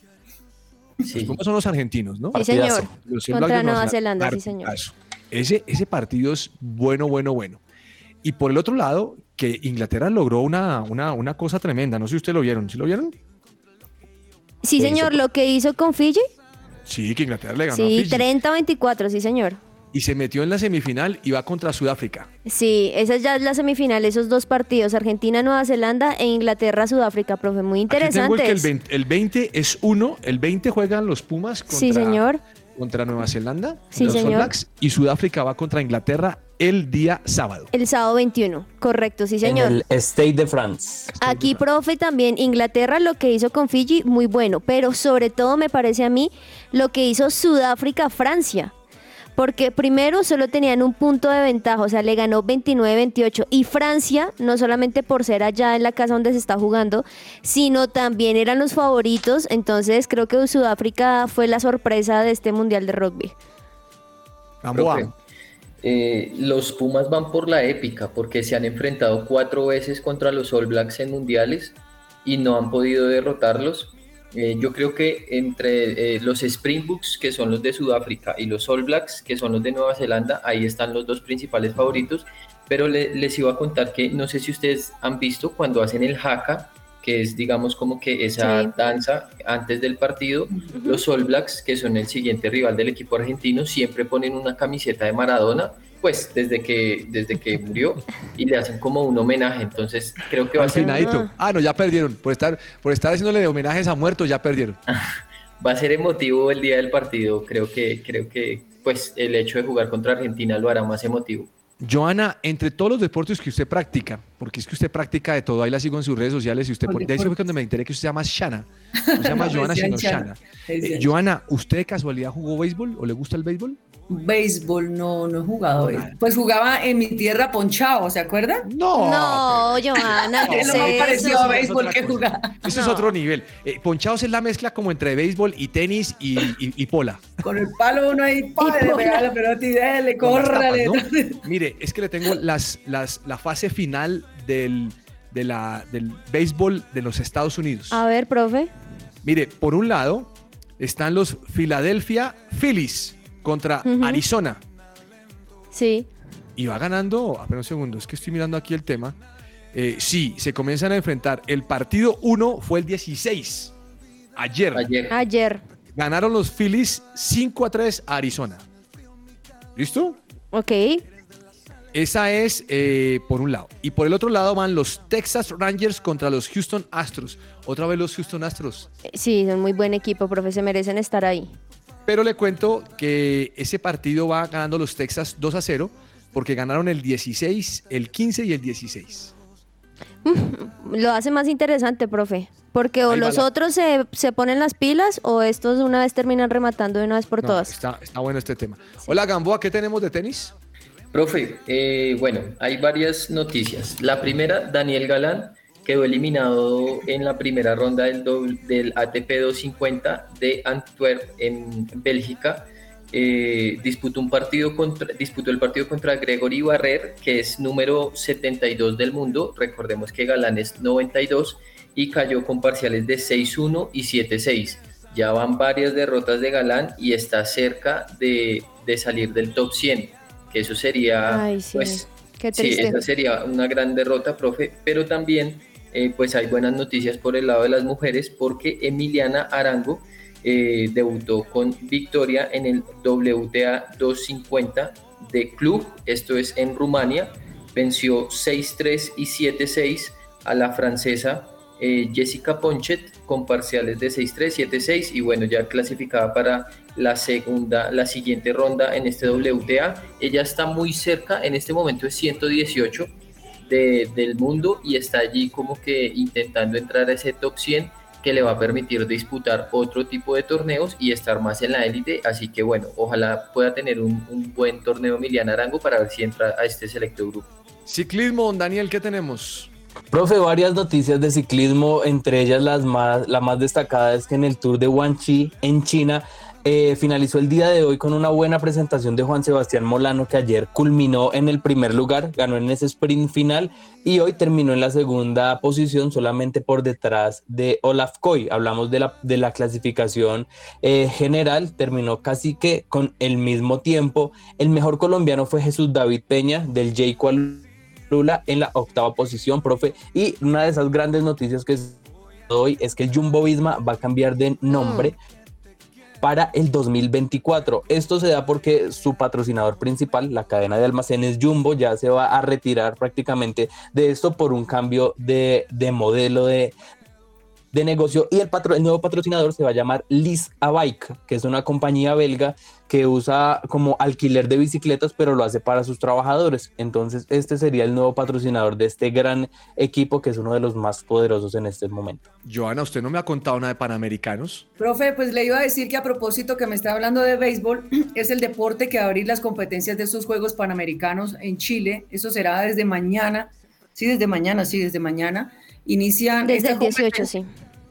Los Sí. Pumas son los argentinos, ¿no? Sí, señor. Los All Contra Nueva Zelanda, sí, señor. Ese, ese partido es bueno, bueno, bueno. Y por el otro lado, que Inglaterra logró una, una, una cosa tremenda. No sé si ustedes lo vieron. ¿Sí lo vieron? Sí, ¿Qué señor, hizo? lo que hizo con Fiji. Sí, que Inglaterra le ganó a Sí, Fiji. 30-24, sí, señor. Y se metió en la semifinal y va contra Sudáfrica. Sí, esa ya es la semifinal, esos dos partidos, Argentina, Nueva Zelanda e Inglaterra, Sudáfrica, profe, muy Aquí tengo el que el interesantes. 20, el 20 es uno. El 20 juegan los Pumas contra, Sí, señor. contra Nueva Zelanda. Sí, los All señor. Blacks, y Sudáfrica va contra Inglaterra el día sábado. El sábado 21, correcto, sí, señor. En el State de France. Aquí, profe, también Inglaterra lo que hizo con Fiji, muy bueno, pero sobre todo me parece a mí lo que hizo Sudáfrica-Francia. Porque primero solo tenían un punto de ventaja, o sea, le ganó 29-28. Y Francia, no solamente por ser allá en la casa donde se está jugando, sino también eran los favoritos. Entonces creo que Sudáfrica fue la sorpresa de este Mundial de Rugby. Profe, eh, los Pumas van por la épica porque se han enfrentado cuatro veces contra los All Blacks en mundiales y no han podido derrotarlos. Eh, yo creo que entre eh, los Springboks, que son los de Sudáfrica, y los All Blacks, que son los de Nueva Zelanda, ahí están los dos principales favoritos. Pero le- les iba a contar que no sé si ustedes han visto cuando hacen el haka, que es digamos como que esa Sí. danza antes del partido, los All Blacks, que son el siguiente rival del equipo argentino, siempre ponen una camiseta de Maradona, pues desde que, desde que murió, y le hacen como un homenaje. Entonces creo que va a Al ser, finadito. Ah, no, ya perdieron. Por estar, por estar haciéndole homenajes a muertos, ya perdieron. va a ser emotivo el día del partido. Creo que, creo que pues el hecho de jugar contra Argentina lo hará más emotivo. Joana, entre todos los deportes que usted practica, porque es que usted practica de todo, ahí la sigo en sus redes sociales y usted, por- de eso fue cuando me enteré que usted se llama Shana. No se llama Joana, sino Shana. Eh, Joana, ¿usted de casualidad jugó béisbol o le gusta el béisbol? Béisbol, no, no he jugado. Pues jugaba en mi tierra ponchado, ¿se acuerdan? No. No, Johanna, ¿qué Es parecido a béisbol que jugaba. Eso es otro nivel. Eh, ponchados es la mezcla como entre béisbol y tenis y, y- y pola. Con el palo uno ahí, padre, pega la pelota y córrale. tapas, ¿no? Mire, es que le tengo las, las, la fase final del, de la, del béisbol de los Estados Unidos. A ver, profe. Mire, por un lado están los Philadelphia Phillies contra. Arizona. Sí. Y va ganando, espera un segundo, es que estoy mirando aquí el tema. Eh, sí, se comienzan a enfrentar. El partido 1 fue el 16, ayer. Ayer. Ayer. Ganaron los Phillies 5 a 3 a Arizona. ¿Listo? Ok. Esa es eh, por un lado. Y por el otro lado van los Texas Rangers contra los Houston Astros. Otra vez los Houston Astros. Eh, Sí, son muy buen equipo, profe. Se merecen estar ahí. Pero le cuento que ese partido va ganando los Texas 2 a 0 porque ganaron el 16, el 15 y el 16. Lo hace más interesante, profe. Porque o Ahí los la- otros se, se ponen las pilas o estos una vez terminan rematando de una vez por No, todas. Está, está bueno este tema. Hola Gamboa, ¿qué tenemos de tenis? Profe, eh, bueno, hay varias noticias. La primera, Daniel Galán quedó eliminado en la primera ronda del, doble- del ATP 250 de Antwerp en Bélgica. Eh, disputó un partido contra, disputó el partido contra Gregory Barrer, que es número 72 del mundo. Recordemos que Galán es 92 y cayó con parciales de 6-1 y 7-6. Ya van varias derrotas de Galán y está cerca de, de salir del top 100, que eso sería, Ay, sí. pues, Qué Sí, esa sería una gran derrota, profe, pero también eh, pues hay buenas noticias por el lado de las mujeres porque Emiliana Arango eh, debutó con victoria en el WTA 250 de club, esto es en Rumania, venció 6-3 y 7-6 a la francesa eh, Jessica Ponchet con parciales de 6-3, 7-6 y bueno, ya clasificada para la segunda, la siguiente ronda en este WTA. Ella está muy cerca, en este momento es 118 de- del mundo y está allí como que intentando entrar a ese top 100 que le va a permitir disputar otro tipo de torneos y estar más en la élite. Así que bueno, ojalá pueda tener un, un buen torneo Emiliana Arango para ver si entra a este selecto grupo. Ciclismo, Daniel, ¿qué tenemos? Profe, varias noticias de ciclismo, entre ellas las más, la más destacada es que en el Tour de Guangxi en China eh, finalizó el día de hoy con una buena presentación de Juan Sebastián Molano que ayer culminó en el primer lugar, ganó en ese sprint final y hoy terminó en la segunda posición solamente por detrás de Olaf Koy. Hablamos de la, de la clasificación eh, general, terminó casi que con el mismo tiempo. El mejor colombiano fue Jesús David Peña del J. Lula en la octava posición, profe. Y una de esas grandes noticias que hoy es que el Jumbo Visma va a cambiar de nombre para el 2024. Esto se da porque su patrocinador principal, la cadena de almacenes Jumbo, ya se va a retirar prácticamente de esto por un cambio de, de modelo de, de negocio y el, patro- el nuevo patrocinador se va a llamar Liz a Bike, que es una compañía belga que usa como alquiler de bicicletas, pero lo hace para sus trabajadores. Entonces, este sería el nuevo patrocinador de este gran equipo que es uno de los más poderosos en este momento. Joana, usted no me ha contado nada de Panamericanos. Profe, pues le iba a decir que a propósito que me está hablando de béisbol, es el deporte que va a abrir las competencias de estos Juegos Panamericanos en Chile. Eso será desde mañana. Sí, desde mañana, sí, desde mañana. Inician Desde el esta 18, sí.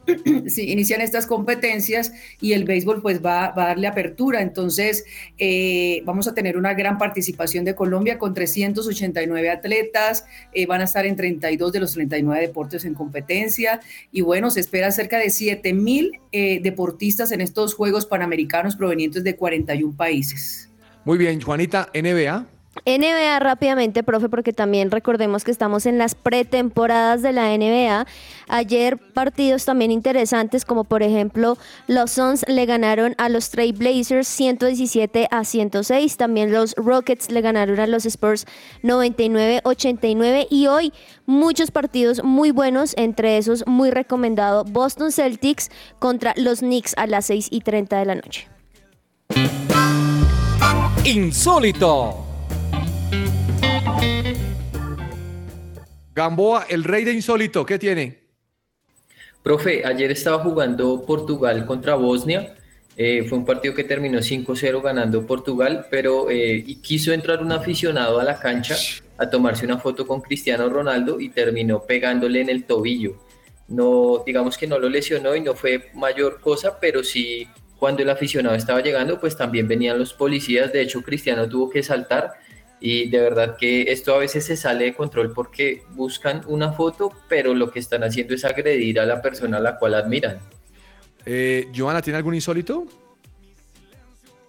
sí, inician estas competencias y el béisbol pues va, va a darle apertura. Entonces eh, vamos a tener una gran participación de Colombia con 389 atletas, eh, van a estar en 32 de los 39 deportes en competencia y bueno, se espera cerca de 7 mil eh, deportistas en estos Juegos Panamericanos provenientes de 41 países. Muy bien, Juanita, NBA. NBA rápidamente, profe, porque también recordemos que estamos en las pretemporadas de la NBA. Ayer partidos también interesantes, como por ejemplo los Suns le ganaron a los Trail Blazers 117 a 106. También los Rockets le ganaron a los Spurs 99-89. Y hoy muchos partidos muy buenos, entre esos muy recomendado Boston Celtics contra los Knicks a las 6 y 30 de la noche. Insólito. Gamboa, el rey de insólito, ¿qué tiene? Profe, ayer estaba jugando Portugal contra Bosnia Eh, fue un partido que terminó 5-0 ganando Portugal, pero eh, quiso entrar un aficionado a la cancha a tomarse una foto con Cristiano Ronaldo y terminó pegándole en el tobillo. No, digamos que no lo lesionó y no fue mayor cosa, pero sí cuando el aficionado estaba llegando, pues también venían los policías. De hecho, Cristiano tuvo que saltar y de verdad que esto a veces se sale de control porque buscan una foto, pero lo que están haciendo es agredir a la persona a la cual admiran. Eh, Joana, ¿tiene algún insólito?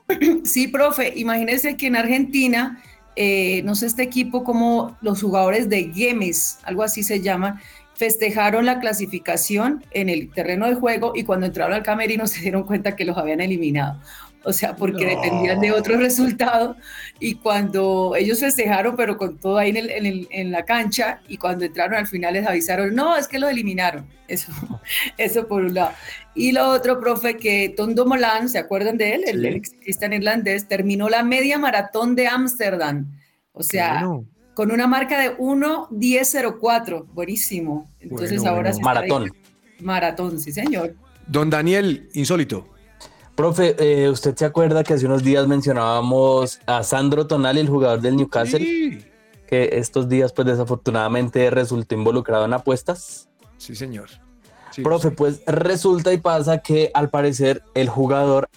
Sí, profe, imagínese que en Argentina, eh, no sé este equipo como los jugadores de Gemes, algo así se llama, festejaron la clasificación en el terreno de juego y cuando entraron al camerino se dieron cuenta que los habían eliminado o sea, porque dependían de otro resultado. Y cuando ellos festejaron, pero con todo ahí en, el, en, el, en, la cancha, y cuando entraron al final les avisaron, no, es que lo eliminaron. Eso, eso por un lado. Y lo otro, profe, que Tondo Molan, ¿se acuerdan de él? El, el cristian irlandés, terminó la media maratón de Ámsterdam. O sea, bueno. con una marca de 1.10.04. Buenísimo. Entonces bueno, ahora bueno. Maratón. Maratón, sí, señor. Don Daniel, insólito. Profe, eh, ¿usted se acuerda que hace unos días mencionábamos a Sandro Tonali, el jugador del Newcastle? Sí. Que estos días, pues desafortunadamente resultó involucrado en apuestas. Sí, señor. Sí, Profe, sí. pues resulta y pasa que al parecer el jugador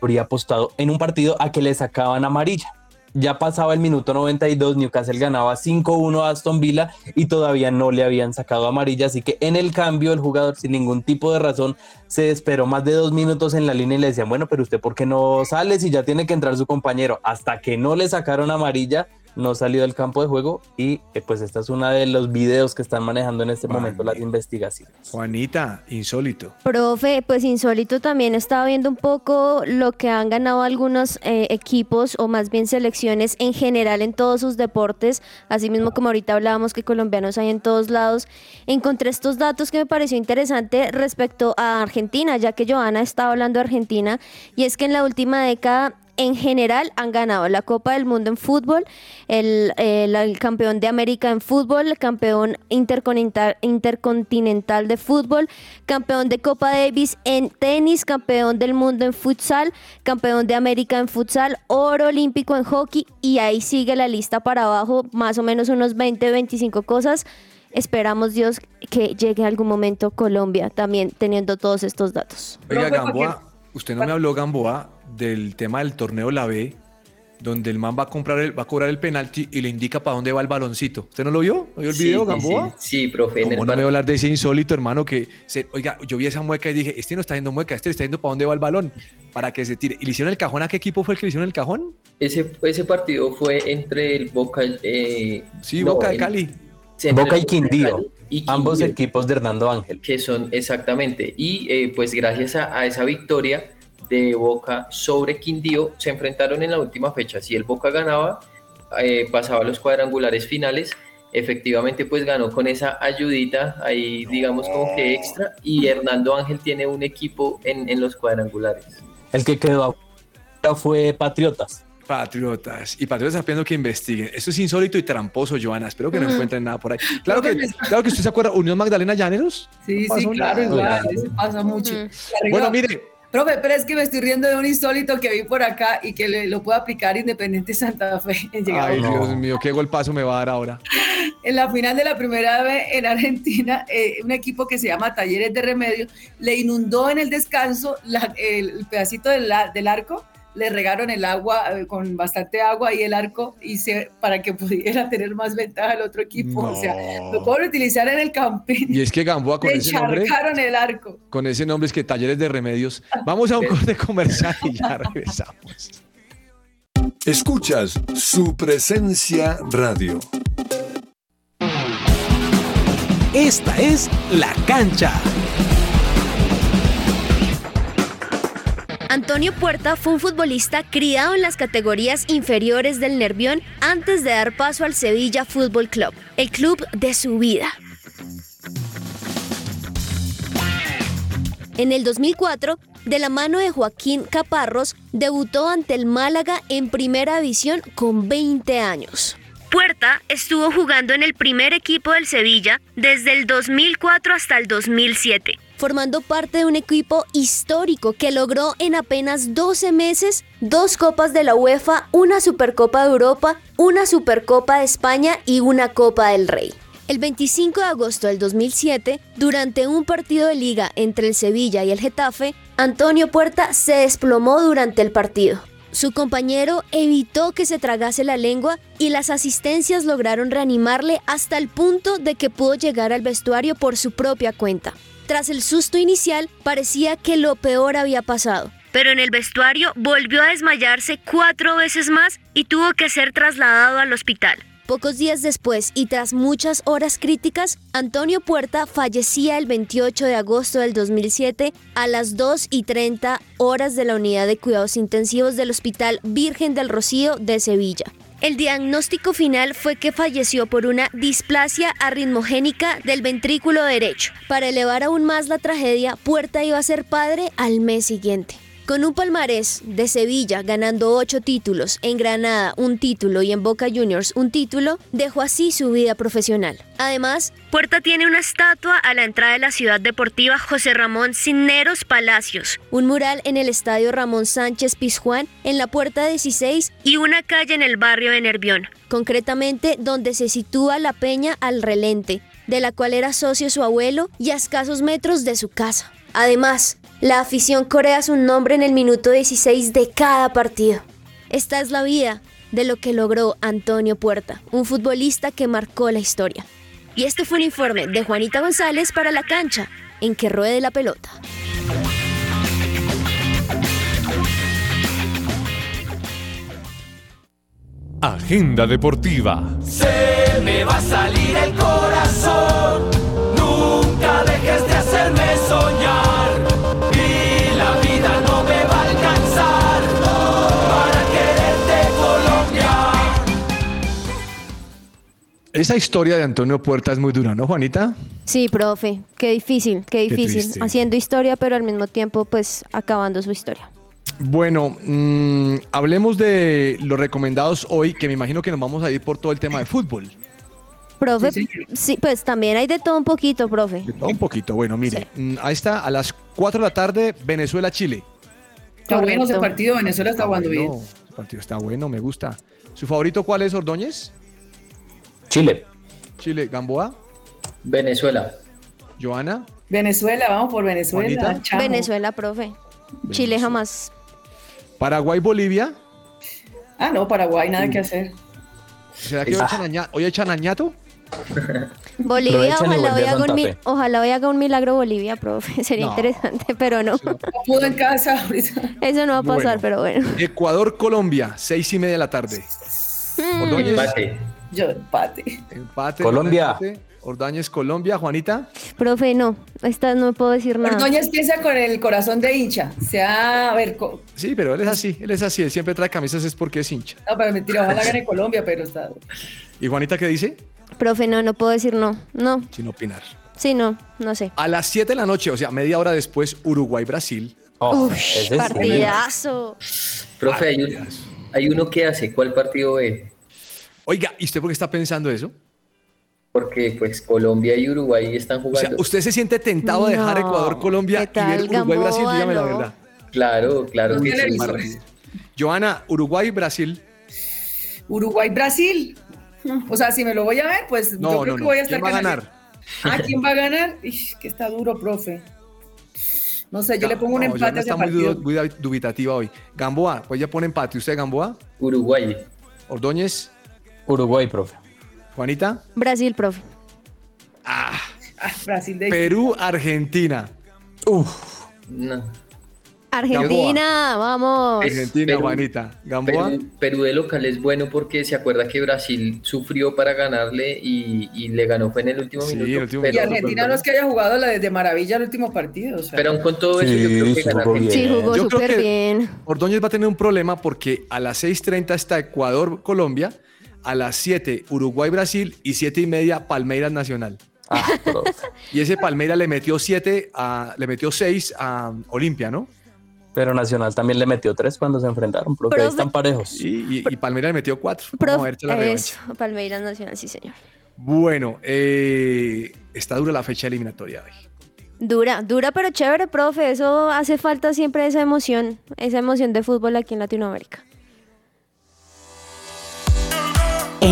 habría apostado en un partido a que le sacaban amarilla. Ya pasaba el minuto 92, Newcastle ganaba 5-1 a Aston Villa y todavía no le habían sacado amarilla, así que en el cambio el jugador sin ningún tipo de razón se esperó más de dos minutos en la línea y le decían, bueno, pero usted por qué no sale si ya tiene que entrar su compañero? Hasta que no le sacaron amarilla, no salió del campo de juego y eh, pues esta es una de los videos que están manejando en este momento las investigaciones. Juanita, insólito. Profe, pues insólito también estaba viendo un poco lo que han ganado algunos eh, equipos o más bien selecciones en general en todos sus deportes, así mismo como ahorita hablábamos que colombianos hay en todos lados. Encontré estos datos que me pareció interesante respecto a Argentina, ya que Joana estaba hablando de Argentina, y es que en la última década en general han ganado la Copa del Mundo en fútbol, el, el, el campeón de América en fútbol, el campeón intercontinental, intercontinental de fútbol, campeón de Copa Davis en tenis, campeón del mundo en futsal, campeón de América en futsal, oro olímpico en hockey y ahí sigue la lista para abajo, más o menos unos 20, 25 cosas. Esperamos Dios que llegue algún momento Colombia también teniendo todos estos datos. Oiga, Gamboa, usted no me habló, Gamboa, del tema del torneo La B, donde el man va a comprar el, va a cobrar el penalti y le indica para dónde va el baloncito. ¿Usted no lo vio? ¿No vio el Sí, video, sí, Gamboa? Sí, sí, profe. en el ¿Cómo no me bar- voy a hablar de ese insólito, hermano? Que, se, oiga, yo vi esa mueca y dije, este no está yendo mueca, este le está yendo para dónde va el balón, para que se tire. ¿Y le hicieron el cajón? ¿A qué equipo fue el que le hicieron el cajón? Ese, ese partido fue entre el Boca. Eh, Sí, no, Boca de Cali. Boca y Quindío, y ambos Quindío, equipos de Hernando Ángel. Que son exactamente. Y eh, pues gracias a, a esa victoria de Boca sobre Quindío, se enfrentaron en la última fecha. Si el Boca ganaba, eh, pasaba a los cuadrangulares finales. Efectivamente, pues ganó con esa ayudita ahí, digamos, como que extra. Y Hernando Ángel tiene un equipo en, en los cuadrangulares. El que quedó fue Patriotas. Patriotas. Y Patriotas está pidiendo que investiguen. Esto es insólito y tramposo, Joana. Espero que no encuentren nada por ahí. Claro que, claro que usted se acuerda, Unión Magdalena Llaneros. Sí, No sí, claro, igual, eso pasa mucho. Bueno, mire, Profe, pero es que me estoy riendo de un insólito que vi por acá y que le- lo puedo aplicar Independiente Santa Fe. en ay, No. Dios mío, qué golpazo me va a dar ahora. En la final de la primera vez en Argentina, eh, un equipo que se llama Talleres de Remedio le inundó en el descanso la- el, el pedacito del, la- del arco, le regaron el agua eh, con bastante agua y el arco y se, para que pudiera tener más ventaja el otro equipo. O sea, lo pueden utilizar en el campín. Y es que Gamboa con Le ese nombre, el arco. con ese nombre es que talleres de remedios. Vamos a un corte comercial y ya regresamos. Escuchas su presencia radio. Esta es La Cancha. Antonio Puerta fue un futbolista criado en las categorías inferiores del Nervión antes de dar paso al Sevilla Fútbol Club, el club de su vida. En el 2004, de la mano de Joaquín Caparros, debutó ante el Málaga en primera división con 20 años. Puerta estuvo jugando en el primer equipo del Sevilla desde el 2004 hasta el 2007 formando parte de un equipo histórico que logró en apenas 12 meses dos Copas de la UEFA, una Supercopa de Europa, una Supercopa de España y una Copa del Rey. El 25 de agosto del 2007, durante un partido de liga entre el Sevilla y el Getafe, Antonio Puerta se desplomó durante el partido. Su compañero evitó que se tragase la lengua y las asistencias lograron reanimarle hasta el punto de que pudo llegar al vestuario por su propia cuenta. Tras el susto inicial, parecía que lo peor había pasado. Pero en el vestuario volvió a desmayarse cuatro veces más y tuvo que ser trasladado al hospital. Pocos días después y tras muchas horas críticas, Antonio Puerta fallecía el 28 de agosto del 2007 a las 2 y 30 horas de la unidad de cuidados intensivos del Hospital Virgen del Rocío de Sevilla. El diagnóstico final fue que falleció por una displasia arritmogénica del ventrículo derecho. Para elevar aún más la tragedia, Puerta iba a ser padre al mes siguiente. Con un palmarés de Sevilla ganando ocho títulos, en Granada un título y en Boca Juniors un título, dejó así su vida profesional. Además, Puerta tiene una estatua a la entrada de la ciudad deportiva José Ramón Cisneros Palacios, un mural en el estadio Ramón Sánchez Pizjuán en la puerta 16 y una calle en el barrio de Nervión, concretamente donde se sitúa la peña al relente, de la cual era socio su abuelo y a escasos metros de su casa. Además, la afición corea su nombre en el minuto 16 de cada partido. Esta es la vida de lo que logró Antonio Puerta, un futbolista que marcó la historia. Y este fue un informe de Juanita González para la cancha, en que ruede la pelota. Agenda deportiva. Se me va a salir el corazón. Nunca dejes de hacerme soñar. Esa historia de Antonio Puerta es muy dura, ¿no, Juanita? Sí, profe, qué difícil, qué difícil. Haciendo historia, pero al mismo tiempo, pues acabando su historia. Bueno, mm, hablemos de los recomendados hoy, que me imagino que nos vamos a ir por todo el tema de fútbol. Profe, sí, pues también hay de todo un poquito, profe. Un poquito, bueno, mire, mm, ahí está, a las 4 de la tarde, Venezuela-Chile. Está bueno ese partido, Venezuela está jugando bien. Bueno, el partido está bueno, me gusta. ¿Su favorito cuál es, Ordóñez? Chile. Chile, Gamboa, Venezuela. Joana, Venezuela, vamos por Venezuela. Venezuela, profe. Chile jamás. Paraguay-Bolivia. Ah, no, Paraguay, nada que hacer. ¿Será que hoy echan, aña- hoy echan añato? Bolivia, ojalá hoy, haga un Santa mi- Fe. ojalá hoy haga un milagro Bolivia, profe. Sería No. interesante, pero no. No pudo en casa ahorita. Eso no va a pasar, Bueno. pero bueno. Ecuador-Colombia, seis y media de la tarde. Ordóñez, Empate. Yo empate. empate. Colombia. empate. Ordóñez, Colombia. Juanita. Profe, no. Esta no puedo decir nada. Ordóñez piensa con el corazón de hincha. O sea, a ver, Sí, pero él es así, él es así, él siempre trae camisas es porque es hincha. no, pero mentira, ojalá gane Colombia, pero está. ¿Y Juanita qué dice? Profe, no, no puedo decir no. No. Sin opinar. Sí, no. No sé. A las 7 de la noche, o sea, media hora después, Uruguay-Brasil. Oh, Uf, ese es- partidazo. Profe, hay, un- hay uno que hace. ¿Cuál partido ve? Oiga, ¿y usted por qué está pensando eso? Porque pues Colombia y Uruguay están O sea, jugando. ¿usted se siente tentado a dejar No, Ecuador-Colombia ¿qué y ver tal, Uruguay-Brasil? Gamboa, Dígame la no? verdad. Claro, claro Uy, que qué sí. maravilla. Joana, Uruguay-Brasil. Uruguay-Brasil. O sea, si me lo voy a ver, pues No, yo creo no, que no. voy a estar ¿Quién va a ganar? Ah, ¿quién va a ganar? Que está duro, profe. No sé, yo le pongo un No, empate Joana a ese está muy, partido. muy dubitativa hoy. Gamboa, pues ya pone empate. ¿Usted, Gamboa? Uruguay. Ordóñez, Uruguay, profe. Juanita. Brasil, profe. Ah, Brasil de Perú-Argentina. No. Argentina, vamos. Argentina, Perú. Juanita. Gamboa. Perú, Perú de local es bueno porque se acuerda que Brasil sufrió para ganarle y, y le ganó fue en el último Sí, minuto. el último pero, Y Argentina no es que haya jugado la de, de maravilla el último partido. O sea, pero aún con todo eso, yo creo que Sí, bien. Argentina. Sí, jugó Yo creo súper que- bien. Ordóñez va a tener un problema porque a las 6.30 está Ecuador-Colombia, a las 7 Uruguay-Brasil y 7 y media Palmeiras Nacional. Ah. Y ese Palmeiras le metió 7 a, le metió 6 a Olimpia, ¿no? Pero Nacional también le metió tres cuando se enfrentaron, profe. Ahí están parejos. Y, y, y Palmeiras le metió 4. Vamos a Profe, ver la eso, Palmeiras Nacional, sí, señor. Bueno, eh, está dura la fecha eliminatoria hoy. Dura, dura pero chévere, profe. Eso hace falta siempre esa emoción, esa emoción de fútbol aquí en Latinoamérica.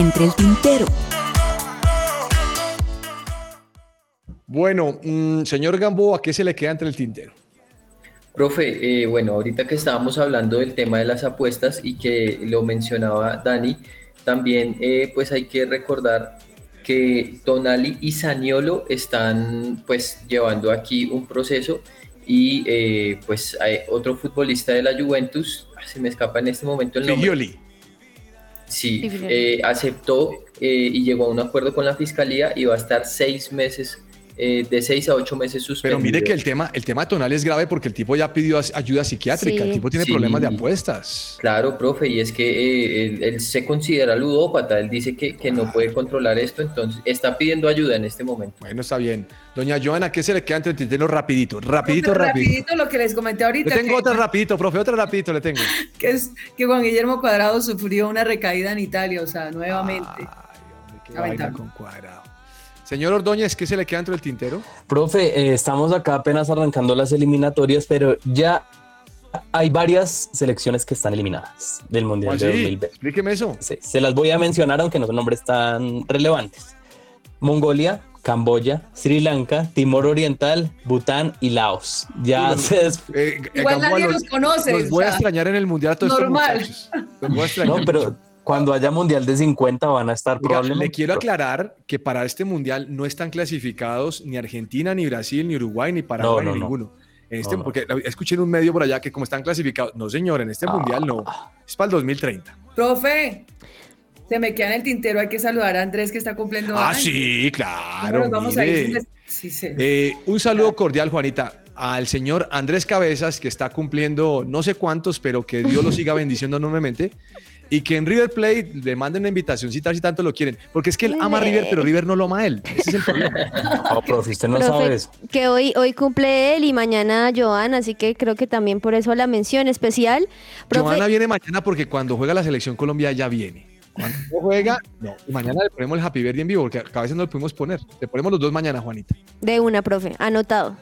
Entre el tintero. Bueno, mm, señor Gamboa, ¿qué se le queda entre el tintero? Profe, eh, bueno, ahorita que estábamos hablando del tema de las apuestas y que lo mencionaba Dani, también eh, pues hay que recordar que Tonali y Saniolo están pues llevando aquí un proceso y eh, pues hay otro futbolista de la Juventus, se me escapa en este momento el nombre. Figlioli. Sí, eh, aceptó eh, y llegó a un acuerdo con la fiscalía y va a estar seis meses, eh, de seis a ocho meses Pero suspendido. mire que el tema, el tema tonal es grave porque el tipo ya pidió ayuda psiquiátrica, Sí. el tipo tiene Sí. problemas de apuestas. Claro, profe, y es que eh, él, él se considera ludópata, él dice que, que no puede controlar esto, entonces está pidiendo ayuda en este momento. Bueno, está bien. Doña Joana, ¿qué se le queda entre el tintero? Rapidito, rapidito, Profe, rapidito. rapidito lo que les comenté Le ahorita. tengo que- otra rapidito, profe, otra rapidito le tengo. que es que Juan Guillermo Cuadrado sufrió una recaída en Italia, o sea, nuevamente. Qué Lamentable. vaina con cuadrado. Señor Ordóñez, ¿qué se le queda entre el tintero? Profe, eh, estamos acá apenas arrancando las eliminatorias, pero ya hay varias selecciones que están eliminadas del Mundial de ¿Ah, sí? 2020. Explíqueme eso. Sí, se las voy a mencionar, aunque no son nombres tan relevantes. Mongolia, Camboya, Sri Lanka, Timor Oriental, Bután y Laos. Ya se des- Eh, eh, Igual nadie los conoce, Los o voy a extrañar en el mundial a todos estos normal. muchachos. Los voy a extrañar. No, pero cuando haya Mundial de 50 van a estar Oiga, probablemente. le quiero aclarar que para este mundial no están clasificados ni Argentina, ni Brasil, ni Uruguay, ni Paraguay, No, no, ni no. ninguno. En este, No, no. Porque escuché en un medio por allá que como están clasificados, no señor, en este mundial no, es para el 2030. Profe, se me queda en el tintero, hay que saludar a Andrés que está cumpliendo Ah, años. sí, ¿Cómo claro. nos vamos a mire. ir sí, sí. Eh, un saludo cordial, Juanita, al señor Andrés Cabezas, que está cumpliendo no sé cuántos, pero que Dios lo siga bendiciendo enormemente. Y que en River Plate le manden una invitacióncita si tanto lo quieren. Porque es que él ama a River, pero River no lo ama a él. Ese es el problema. No, profe, usted no Profe, sabe eso. Que hoy, hoy cumple él y mañana Joan, así que creo que también por eso la mención especial. Profe, Joana viene mañana porque cuando juega la selección Colombia ya viene. Cuando no juega, no. Y mañana le ponemos el Happy Birthday en vivo porque a veces no lo pudimos poner. Le ponemos los dos mañana, Juanita. de una, profe, anotado.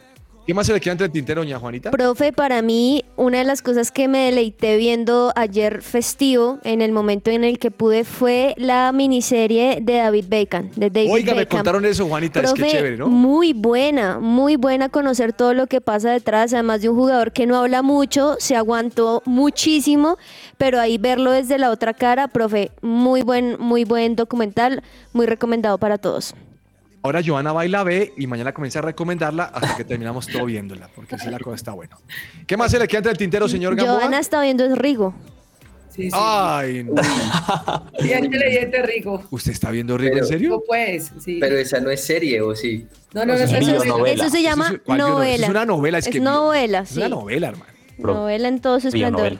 ¿Qué más se le queda entre el tintero, doña Juanita? Profe, para mí, una de las cosas que me deleité viendo ayer festivo, en el momento en el que pude, fue la miniserie de David. De David Oiga, me contaron eso, Juanita. es que chévere, ¿no? Muy buena, muy buena conocer todo lo que pasa detrás, además de un jugador que no habla mucho, se aguantó muchísimo, pero ahí verlo desde la otra cara, profe, muy buen, muy buen documental, muy recomendado para todos. Ahora Joana va y la ve y mañana comienza a recomendarla hasta que terminamos todo viéndola, porque si la cosa está buena. ¿Qué más se le queda entre el tintero, señor Gamboa? Joana está viendo es Rigo. Sí, sí. Ay, no. Diente, diente rico. ¿Usted está viendo Rigo en serio? No puedes, sí. Pero esa no es serie, ¿o sí? no, no, no, Eso eso, es Eso, una es- novela. eso se llama Eso es- ¿cuál yo no? Eso novela. es una novela, es que- novela, Es sí. una novela, hermano. Novela en todo su esplendor.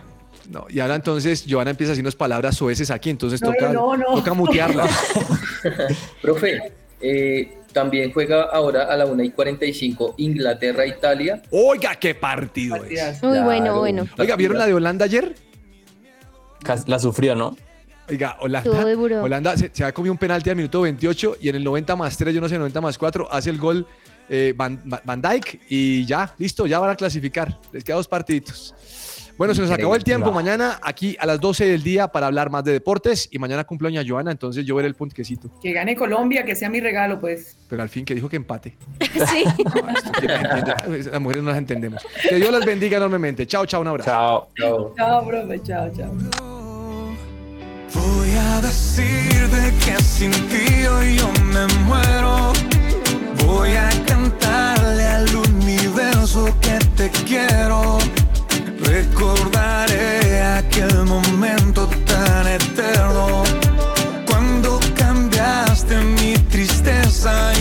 No, y ahora entonces Joana empieza unas palabras soeces aquí, entonces No, toca, no, no. toca mutearla. Profe, eh, también juega ahora a la 1 y 45 Inglaterra-Italia. Oiga, qué partido es. Muy bueno, Claro. bueno. Oiga, ¿vieron la de Holanda ayer? La sufrió, ¿no? Oiga, Holanda. Holanda se, se ha comido un penalti al minuto 28 y en el 90 más 3, yo no sé, 90 más 4, hace el gol eh, Van, Van Dijk y ya, listo, ya van a clasificar. Les quedan dos partiditos. Bueno, se nos acabó el tiempo. Mañana aquí a las 12 del día para hablar más de deportes y mañana cumpleaños Joana, entonces yo veré el punquecito. Que gane Colombia, que sea mi regalo, pues. Pero al fin que dijo que empate. Sí. Las mujeres no las entendemos. Que Dios las bendiga enormemente. Chao, chao, un abrazo. Chao. Chao. Chao, profe, chao, chao. Voy a decirte que sin ti hoy yo me muero. Voy a cantarle al universo que te quiero. Recordaré aquel momento tan eterno cuando cambiaste mi tristeza.